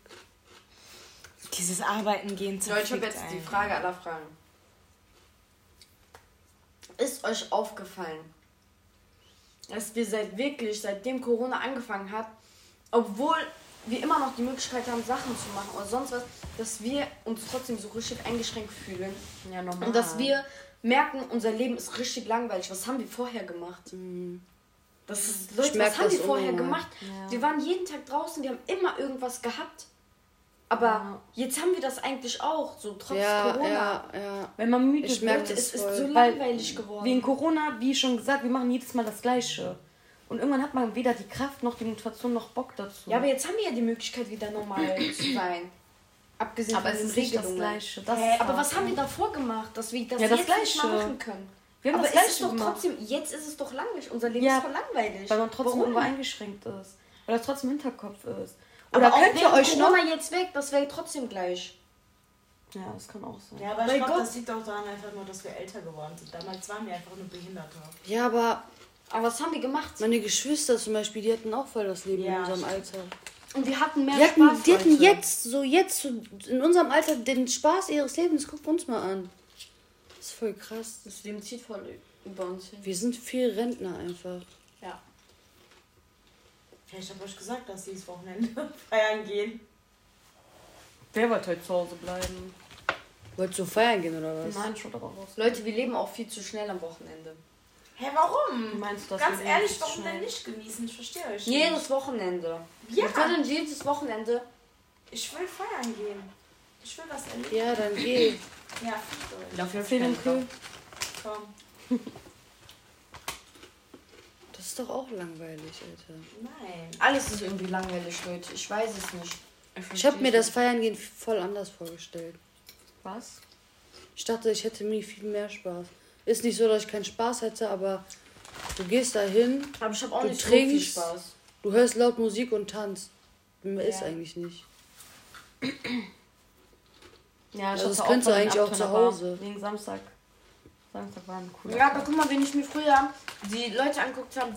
Dieses Arbeiten gehen So, ich habe jetzt die einen. Frage aller Fragen. Ist euch aufgefallen, dass wir seit wirklich, seitdem Corona angefangen hat, obwohl wir immer noch die Möglichkeit haben, Sachen zu machen oder sonst was, dass wir uns trotzdem so richtig eingeschränkt fühlen. Ja, normal. Und dass wir merken, unser Leben ist richtig langweilig. Was haben wir vorher gemacht? Das ist, Leute, was haben wir vorher gemacht? Wir waren jeden Tag draußen, wir haben immer irgendwas gehabt. Aber Ja. jetzt haben wir das eigentlich auch, so trotz Ja, Corona. ja, ja. Wenn man müde Ich wird, es ist so Weil langweilig geworden. Wegen Corona, wie schon gesagt, wir machen jedes Mal das Gleiche. Und irgendwann hat man weder die Kraft noch die Motivation noch Bock dazu. ja, aber jetzt haben wir ja die Möglichkeit, wieder normal zu sein. Abgesehen Aber von es den ist nicht das. Gleiche. Das ist aber was haben wir davor gemacht, dass wir das, Ja, das jetzt nicht mal Gleiche. machen können? Wir haben aber das es ist Gleiche doch gemacht. trotzdem, jetzt ist es doch langweilig. Unser Leben ist voll langweilig. Weil man trotzdem Warum? irgendwo eingeschränkt ist. Weil das trotzdem im Hinterkopf ist. Aber Oder auch könnt ihr euch noch... Corona jetzt weg, das wäre trotzdem gleich. Ja, das kann auch sein. Ja, aber Bei ich glaube, das liegt auch daran einfach nur, dass wir älter geworden sind. Damals waren wir einfach nur Behinderte. Ja, aber Aber was haben wir gemacht? meine Geschwister zum Beispiel, die hatten auch voll das Leben Ja, in unserem. Alter. Und wir hatten mehr Die hatten, Spaß. die hatten jetzt, so jetzt, in unserem Alter, den Spaß ihres Lebens. Guck uns mal an. Das ist voll krass. Das Leben zieht voll über uns hin. Wir sind viel Rentner einfach. Ja. Ja, ich habe euch gesagt, dass dieses Wochenende feiern gehen. Wer wollte heute zu Hause bleiben? Wolltest du feiern gehen oder was? Nein, schon aber raus. Leute, wir leben auch viel zu schnell am Wochenende. Hä, warum? Meinst du das? Ganz ehrlich, viel warum schnell? denn nicht genießen? Ich verstehe euch. Jedes nicht. Wochenende. Ja. Wir können jedes Wochenende. Ich will feiern gehen. Ich will was erleben. Ja, dann geh. Ja. Dafür Film Köln. Komm. Das ist doch auch langweilig, Alter. Nein. Alles ist irgendwie langweilig, Leute. Ich weiß es nicht. Ich habe mir das Feiern gehen voll anders vorgestellt. Was? Ich dachte, ich hätte mir viel mehr Spaß. Ist nicht so, dass ich keinen Spaß hätte, aber du gehst da hin, Aber ich habe auch Du nicht so viel trinkst. Spaß. du hörst laut Musik und tanzt. Mehr ist Ja. eigentlich nicht. Ja, Also das hatte könntest du eigentlich auch zu Hause. Wegen Samstag. Samstag war ein cooler Ja, aber guck mal, wenn ich mir früher die Leute angeguckt habe,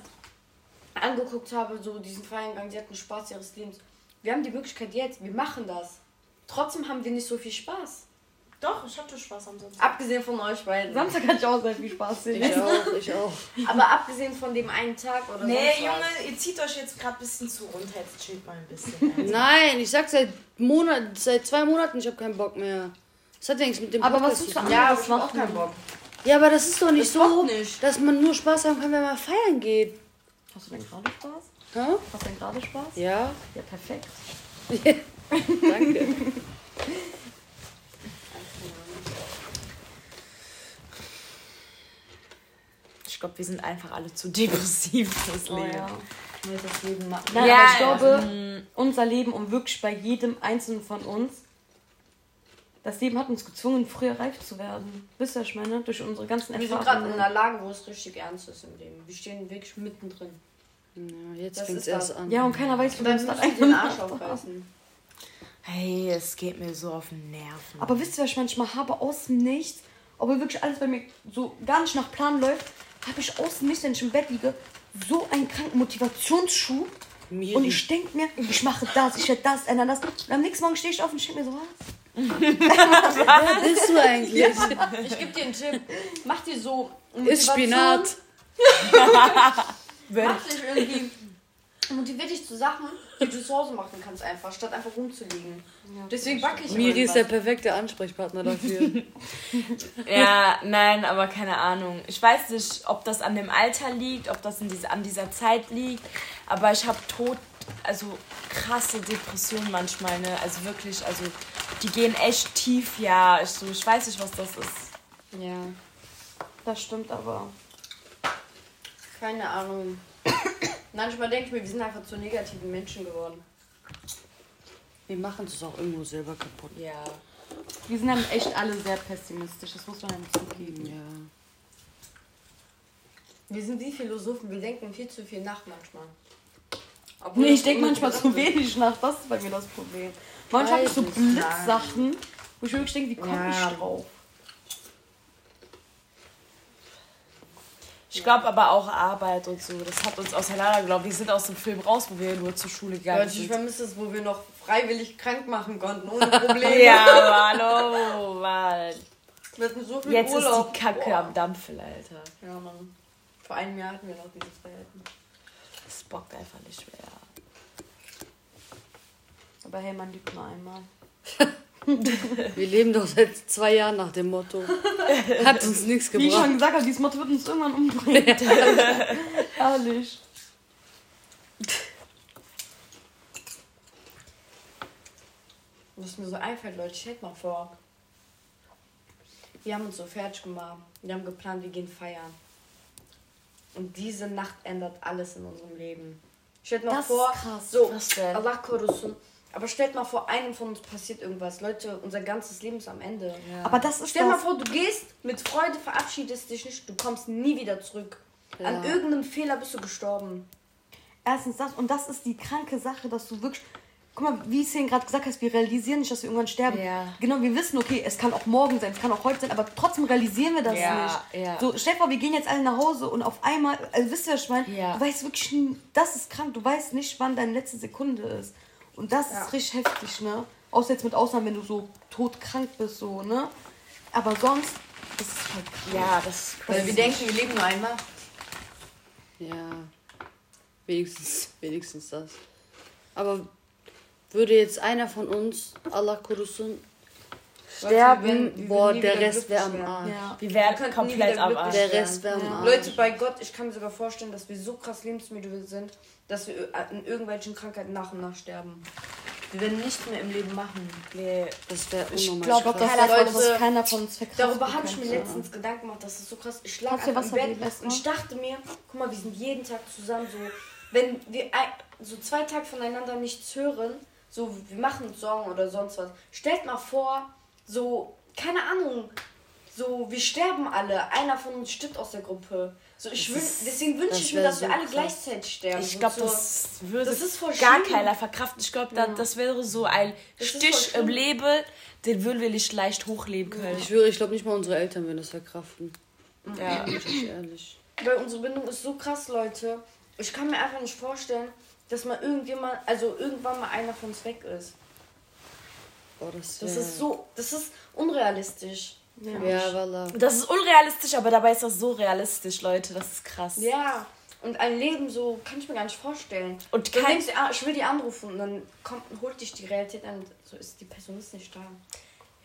angeguckt habe, so diesen Feierngang, sie hatten Spaß ihres Lebens. Wir haben die Möglichkeit jetzt, wir machen das. Trotzdem haben wir nicht so viel Spaß. Doch, ich hatte Spaß am Sonntag. Abgesehen von euch beiden. Samstag hatte ich auch sehr viel Spaß. Ich auch, ich auch. Aber abgesehen von dem einen Tag oder Nee, sonst was. Junge, ihr zieht euch jetzt gerade ein bisschen zu runter. Jetzt chillt mal ein bisschen. Nein, ich sag seit Monat, seit zwei Monaten, ich habe keinen Bock mehr. Das hat ja nichts mit dem Aber was Podcast willst zu du. Ja, ich hab auch keinen Bock. Ja, aber das ist doch nicht Das so, nicht. dass man nur Spaß haben kann, wenn man feiern geht. Hast du denn gerade Spaß? Hä? Hast du denn gerade Spaß? Ja, Ja, perfekt. danke. Ich glaube, wir sind einfach alle zu depressiv fürs Oh Leben. ja. Weil das Leben macht. Nein, Ja, aber ich ja. glaube, unser Leben und wirklich bei jedem Einzelnen von uns, das Leben hat uns gezwungen, früher reif zu werden. Wisst ihr, was ich meine? Durch unsere ganzen Wir sind gerade Erfahrungen. in einer Lage, wo es richtig ernst ist im Leben. Wir stehen wirklich mittendrin. Ja, jetzt fängt es erst an. Ja, und keiner weiß, wie dann uns wir den Arsch aufreißen. Hey, es geht mir so auf den Nerven. Aber wisst ihr, was ich manchmal habe? Aus dem Nichts, obwohl wirklich alles bei mir so gar nicht nach Plan läuft, habe ich aus dem Nichts, wenn ich im Bett liege, so einen kranken Motivationsschub. Miri. Und ich denke mir, ich mache das, ich werde das ändern, das. Und am nächsten Morgen stehe ich auf und ich denke mir so, was? Wer bist du eigentlich? Ich gebe dir einen Tipp. Mach dir so. Ist Spinat. Mach dich irgendwie. Motivier dich zu Sachen, die du zu Hause machen kannst, einfach, statt einfach rumzuliegen. Deswegen backe ich Miri ist der perfekte Ansprechpartner dafür. Ja, nein, aber keine Ahnung. Ich weiß nicht, ob das an dem Alter liegt, ob das in diese, an dieser Zeit liegt. Aber ich habe tot, also krasse Depressionen manchmal, ne? Also wirklich, also die gehen echt tief, ja. Ich, so, ich weiß nicht, was das ist. Ja, Das stimmt aber. keine Ahnung. Manchmal denke ich mir, wir sind einfach zu negativen Menschen geworden. Wir machen es auch irgendwo selber kaputt. Ja. Wir sind dann echt alle sehr pessimistisch, das muss man dann zugeben. Ja. Wir sind wie Philosophen, wir denken viel zu viel nach manchmal. Obwohl Nee, ich denke manchmal zu wenig nach, das ist bei mir das Problem. Manchmal habe ich so Blitzsachen, wo ich wirklich denke, wie komme Ja. ich drauf? Ich glaube aber auch Arbeit und so. Das hat uns auseinandergenommen. Wir sind aus dem Film raus, wo wir nur zur Schule gegangen Leute, ich sind. vermisse es, wo wir noch freiwillig krank machen konnten, ohne Probleme. Ja, aber hallo, Mann. Wir hatten so viel Jetzt Urlaub. ist die Kacke Boah. am Dampfen, Alter. Ja, Mann. Vor einem Jahr hatten wir noch diese Freiheiten. Das bockt einfach nicht mehr. Aber hey, man liebt nur einmal. Wir leben doch seit zwei Jahren nach dem Motto. Hat uns nichts Wie ich schon gebracht. gesagt habe, dieses Motto wird uns irgendwann umbringen. Herrlich. Was mir so einfällt, Leute, stellt mal vor. Wir haben uns so fertig gemacht. Wir haben geplant, wir gehen feiern. Und diese Nacht ändert alles in unserem Leben. Stellt mal Das ist vor, krass. so, Was denn? Allah Korusun. Aber stellt mal vor, einem von uns passiert irgendwas. Leute, unser ganzes Leben ist am Ende. Aber das ist Stell mal das. vor, du gehst mit Freude, verabschiedest dich nicht, du kommst nie wieder zurück. An Ja. irgendeinem Fehler bist du gestorben. Erstens das und das ist die kranke Sache, dass du wirklich. Guck mal, wie es hier gerade gesagt hast, wir realisieren nicht, dass wir irgendwann sterben. Ja. Genau, wir wissen, okay, es kann auch morgen sein, es kann auch heute sein, aber trotzdem realisieren wir das Ja, nicht. ja. So, stell dir vor, wir gehen jetzt alle nach Hause und auf einmal, also wisst ihr, was ich meine? Ja. Du weißt wirklich, das ist krank, du weißt nicht, wann deine letzte Sekunde ist. Und das ist richtig heftig, ne? Außer jetzt mit Ausnahmen, wenn du so todkrank bist, so, ne? Aber sonst, das ist halt krank. Ja, das Weil wir denken, wir leben nur einmal. Ja. Wenigstens, wenigstens das. Aber würde jetzt einer von uns, Allah Kurusun, sterben, wir werden- wir boah, der Rest wäre am Arsch. Ja. Wir nie komplett am Arsch. Der. Rest wäre am Arsch. Leute, bei Gott, ich kann mir sogar vorstellen, dass wir so krass lebensmüde sind, dass wir an irgendwelchen Krankheiten nach und nach sterben. Wir werden nichts mehr im Leben machen. Nee. Das wäre Ich unnormal. Ich glaube, Keiner ist etwas, Leute- was keiner von uns verkraften Darüber habe ich mir letztens Gedanken gemacht, das ist so krass. Ich lag im Bett und ich dachte mir, guck mal, wir sind jeden Tag zusammen so. Wenn wir so zwei Tage voneinander nichts hören, so wir machen uns Sorgen oder sonst was. Stellt mal vor, so, keine Ahnung, so wir sterben alle, einer von uns stirbt aus der Gruppe. So, ich wün, deswegen wünsche ich mir, dass wir so alle krass. gleichzeitig sterben. Ich So glaube, zur- das würde das ist gar keiner verkraften. Ich glaube, da, das wäre so ein Das ist Stich im. Leben, den würden wir nicht leicht hochleben können. Ich schwöre, ich glaube nicht mal unsere Eltern würden das verkraften. Ja. Bin ich ehrlich. Weil unsere Bindung ist so krass, Leute. Ich kann mir einfach nicht vorstellen, dass mal irgendjemand, also irgendwann mal einer von uns weg ist. Boah, das, Das ist so, das ist unrealistisch. Ja, voilà. Das ist unrealistisch, aber dabei ist das so realistisch, Leute. Das ist krass. Ja, und ein Leben so kann ich mir gar nicht vorstellen. Und kein, denkst, ah, ich will die anrufen und dann kommt, holt dich die Realität an. So ist die Person ist nicht da.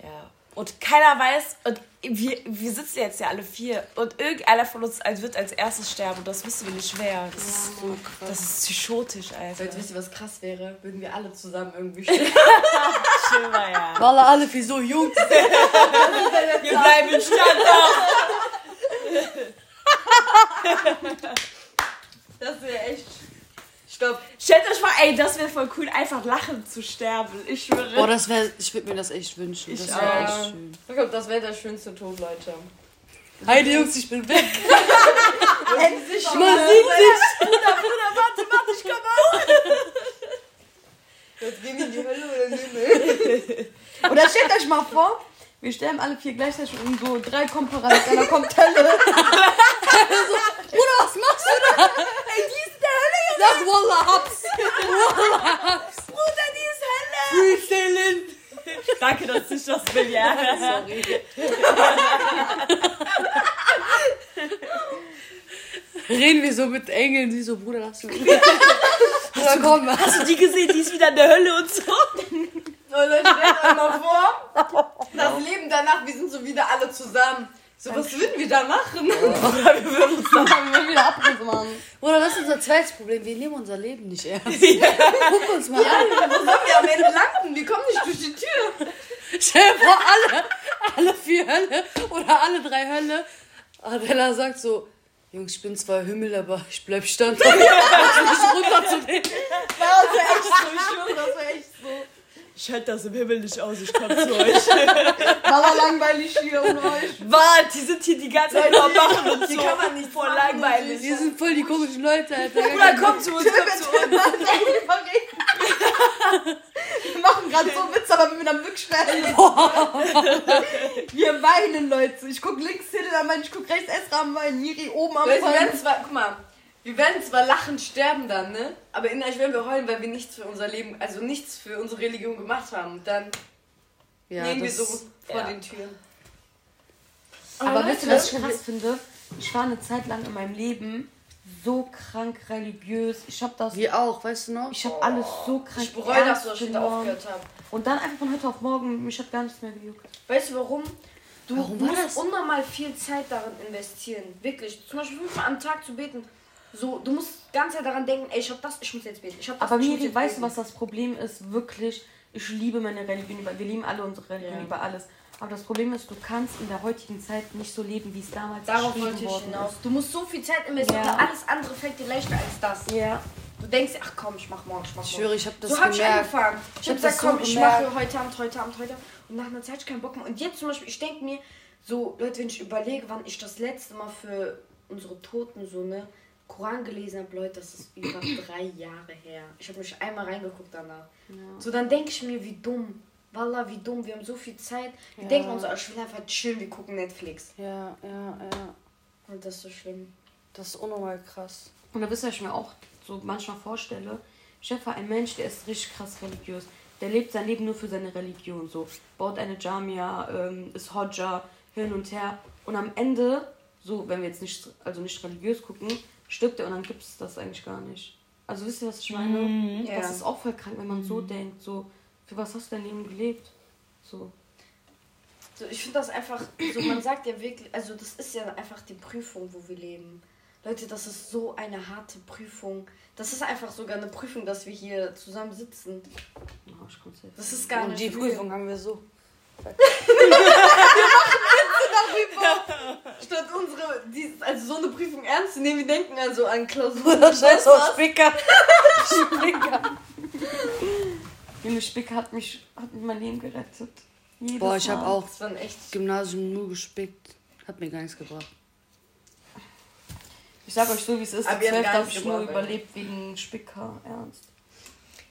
ja. Und keiner weiß, und wir, wir sitzen jetzt ja alle vier, und irgendeiner von uns als- wird als erstes sterben, und das wissen wir nicht wer. Das ist so krass. Das ist psychotisch, Alter. Jetzt wisst ihr, was krass wäre? Würden wir alle zusammen irgendwie sterben. Schlimmer, ja. Walla, alle wie so jung. Wir bleiben im Stand Das wäre echt. Stopp. Stellt euch vor, ey, das wäre voll cool, einfach lachend zu sterben. Ich schwöre. Boah, das wäre, ich würde mir das echt wünschen. Das wäre auch. echt schön. Ich glaube, das wäre der schönste Tod, Leute. Heidi Jungs, ich bin weg. Endlich Man sieht sich. Jetzt gehen wir in die Hölle oder Himmel. Oder stellt euch mal vor, wir sterben alle vier gleichzeitig und so drei kommen parallel, einer kommt Hölle. so, Bruder, was machst du da? Ey, die ist in der Hölle, Junge. Sag Wallah, hab's. Wallah, hab's. Bruder, die ist Hölle. Freestyling. Danke, dass ich das will, ja. Sorry. Reden wir so mit Engeln, sie so, Bruder, lass mich. Bruder, komm, Hast du die gesehen? Die ist wieder in der Hölle und so. So, Leute, stellt euch mal vor, das Leben danach, wir sind so wieder alle zusammen. So, was würden wir da machen? Oder wir würden uns Dann wir wieder Abriss machen. Bruder, das ist unser zweites Problem. Wir nehmen unser Leben nicht ernst. Guck uns mal an. Wo sollen wir am Ende landen? Wir kommen nicht durch die Tür. Stell dir vor, alle, alle vier Hölle oder alle drei Hölle. Adela sagt so, Jungs, ich bin zwar Himmel, aber ich bleib standhaft. Ich nicht runter zu denen. Das wäre echt so, ich schwöre, das wäre echt so. Ich halte das im Himmel nicht aus, ich komme zu euch. War langweilig hier ohne euch. Wart, die sind hier die ganze Zeit am Machen und so. kann man nicht Voll langweilig. Die sind voll die komischen Leute, Alter. Bruder, komm zu uns, komm zu uns. Wir machen gerade so Witze, aber wir sind am wirklich schnell. Wir weinen, Leute. Ich guck links Hill am Weinen, ich guck rechts Esra am Weinen, Miri oben am Weil wir werden zwar, guck mal, wir werden zwar lachend sterben dann, ne? Aber innerlich werden wir heulen, weil wir nichts für unser Leben, also nichts für unsere Religion gemacht haben. Und dann Ja, liegen wir so vor ja. den Türen. Aber wisst ihr, was ich krass finde? Ich war eine Zeit lang in meinem Leben so krank religiös. Ich hab das, wir auch, weißt du noch? ich hab alles so krank Ich bereue, dass das schon genommen. aufgehört hast. Und dann einfach von heute auf morgen, mich hat gar nichts mehr gejuckt. Weißt du warum? Du Warum war musst das? unnormal viel Zeit darin investieren. Wirklich. Zum Beispiel fünfmal am Tag zu beten. So, du musst ganz Zeit daran denken, ey, ich hab das, ich muss jetzt beten. Ich hab das, Aber ich Miri, weißt du, was das Problem ist? Wirklich, ich liebe meine Religion über. Wir lieben alle unsere Religion Ja. über alles. Aber das Problem ist, du kannst in der heutigen Zeit nicht so leben, wie es damals Darauf geschrieben wollte ich hinaus. Du musst so viel Zeit investieren, Ja. alles andere fällt dir leichter als das. Ja. Du denkst, ach komm, ich mach morgen, ich mach Ich morgen. schwöre, ich habe das so hab ich gemerkt. angefangen. Ich, Ich hab hab gesagt, das so komm, ich gemerkt. mache heute Abend, heute Abend, heute Abend. Und nach einer Zeit hab ich keinen Bock mehr. Und jetzt zum Beispiel, ich denke mir, so, Leute, wenn ich überlege, wann ich das letzte Mal für unsere Toten so, ne, Koran gelesen habe, Leute, das ist über drei Jahre her. Ich habe mich einmal reingeguckt danach. So, dann denke ich mir, wie dumm. Wallah, wie dumm. Wir haben so viel Zeit. Wir Ja. denken uns, oh, ich will einfach chillen, wir gucken Netflix. Ja, ja, ja. Und das ist so schlimm. Das ist unnormal krass. Und da wisst ihr, was ich mir auch so manchmal vorstelle. Chef war ein Mensch, der ist richtig krass religiös. Der lebt sein Leben nur für seine Religion. So baut eine Jamia, ähm, ist Hodja, hin und her. Und am Ende, so wenn wir jetzt nicht, also nicht religiös gucken, stirbt er und dann gibt es das eigentlich gar nicht. Also wisst ihr, was ich meine? Ja. Das ist auch voll krank, wenn man so denkt. So, für was hast du dein Leben gelebt? So. So, ich finde das einfach, so man sagt ja wirklich, also das ist ja einfach die Prüfung, wo wir leben. Leute, das ist so eine harte Prüfung. Das ist einfach sogar eine Prüfung, dass wir hier zusammen sitzen. Oh. Das ist gar Und nicht die viel. Prüfung haben wir so. Statt unsere, die, also so eine Prüfung ernst zu nehmen, wir denken also an Klausuren. Scheiß auf Spicker. Spicker. Junge Spicker hat mich, hat mein Leben gerettet. Jedes Boah, ich habe auch. Gymnasium nur gespickt. Hat mir gar nichts gebracht. Ich sag euch so, wie es ist. Aber Die ihr habt 12 gar habe ich nur überlebt wegen Spicker. Ernst.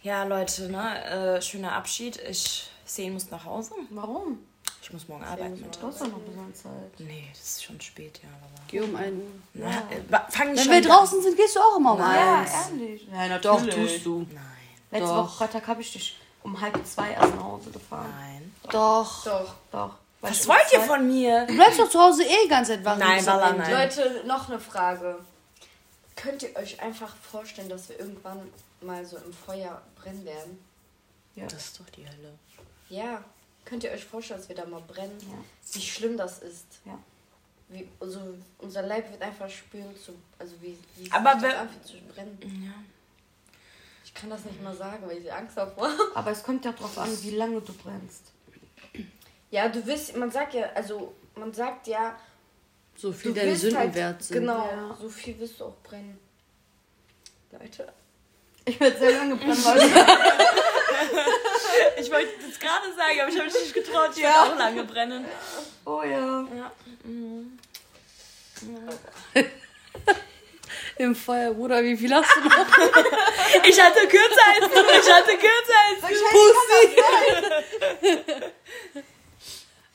Ja, Leute, ne, äh, schöner Abschied. Ich sehe, muss nach Hause. Warum? Ich muss morgen arbeiten mit. Du hast doch noch ein bisschen Zeit. Nee, das ist schon spät, ja. Aber Geh um 1 Uhr. Na, äh, fang nicht Wenn schon wir an. draußen sind, gehst du auch immer um Ja, eins. ehrlich. Ja, Doch, tust du. Nein, Letzte Doch. Woche Freitag habe ich dich um halb zwei erst nach Hause gefahren. nein. Doch. Doch. Doch. Weil Was ich um wollt ihr zwei- von mir? Du bleibst doch zu Hause eh die ganze Zeit wach. Nein, bis am Wallah, Ende. nein. Leute, noch eine Frage. Könnt ihr euch einfach vorstellen, dass wir irgendwann mal so im Feuer brennen werden? Das ist doch die Hölle. Ja. Könnt ihr euch vorstellen, dass wir da mal brennen? Ja. Wie schlimm das ist? Ja. Wie, also unser Leib wird einfach spüren, zu, also wie, wie es Aber sich das wir- anfühlt zu brennen. Ja. Ich kann das nicht mal sagen, weil ich Angst davor Aber es kommt ja darauf an, wie lange du brennst. Ja, du wirst, man sagt ja, also man sagt ja, So viel deine wirst Sünden halt, wert sind. Genau, Ja. so viel wirst du auch brennen. Leute. Ich werde sehr lange brennen, weil Ich wollte das gerade sagen, aber ich habe mich nicht getraut. Ich Ja. werde auch lange brennen. Oh ja. Ja. Im Feuer, Bruder, wie viel hast du noch? Ich hatte kürzer als du. Ich hatte kürzer als du.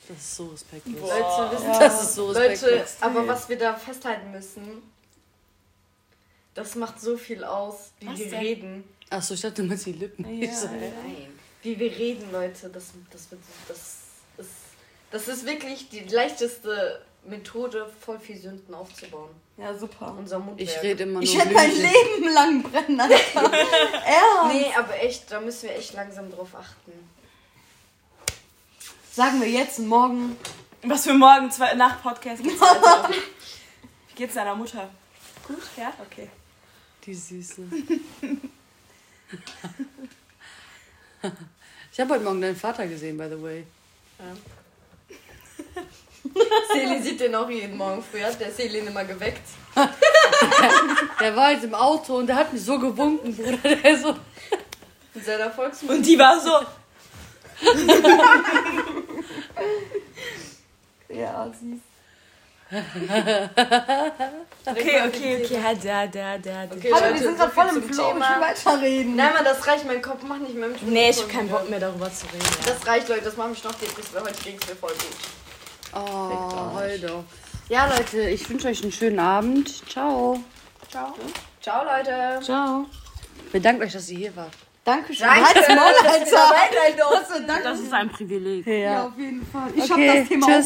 Das ist so respektlos. Leute, wissen Das ist so Leute, respektlos. aber was wir da festhalten müssen, das macht so viel aus, wie Was wir denn? reden. Achso, ich dachte immer die Lippen. So, hä? Nein. wie wir reden, Leute. Das, das, wird, das, ist, das ist wirklich die leichteste Methode, voll viel Sünden aufzubauen. Ja, super. Unser Mundwerk. Ich rede immer nur Ich hätte mein. Leben lang brennen, Alter. Ernst. Nee, aber echt, da müssen wir echt langsam drauf achten. Sagen wir jetzt und morgen. Was für morgen zwei, nach Podcast geht's weiter. Wie geht's deiner Mutter? Gut, ja? Okay. Die Süße. ich habe heute Morgen deinen Vater gesehen, by the way. Selin sieht den auch jeden Morgen früh. Hat der Selin immer geweckt. Der war jetzt im Auto und der hat mich so gewunken, Bruder. Der so. Seiner Volksmusik. Und die war so. Ja, süß. Okay, okay, okay. Ja, der, der, der. Okay, Hallo, wir sind gerade voll im Flow. Ich will Thema. weiterreden. Nein, Mann, das reicht. Mein Kopf macht nicht mehr mit. Nee, ich hab keinen Bock mehr darüber zu reden. Ja. Das reicht, Leute. Das macht mich noch depressiv, weil heute ging es mir voll gut. Oh, heul doch. Ja, Leute, ich wünsche euch einen schönen Abend. Ciao. Ciao. Ciao, Leute. Ciao. Bedankt euch, dass ihr hier wart. Dankeschön. Danke, Halt's Maul, Alter. Das ist ein Privileg. Ja, auf jeden Fall. Ich Okay, hab das Thema tschüss.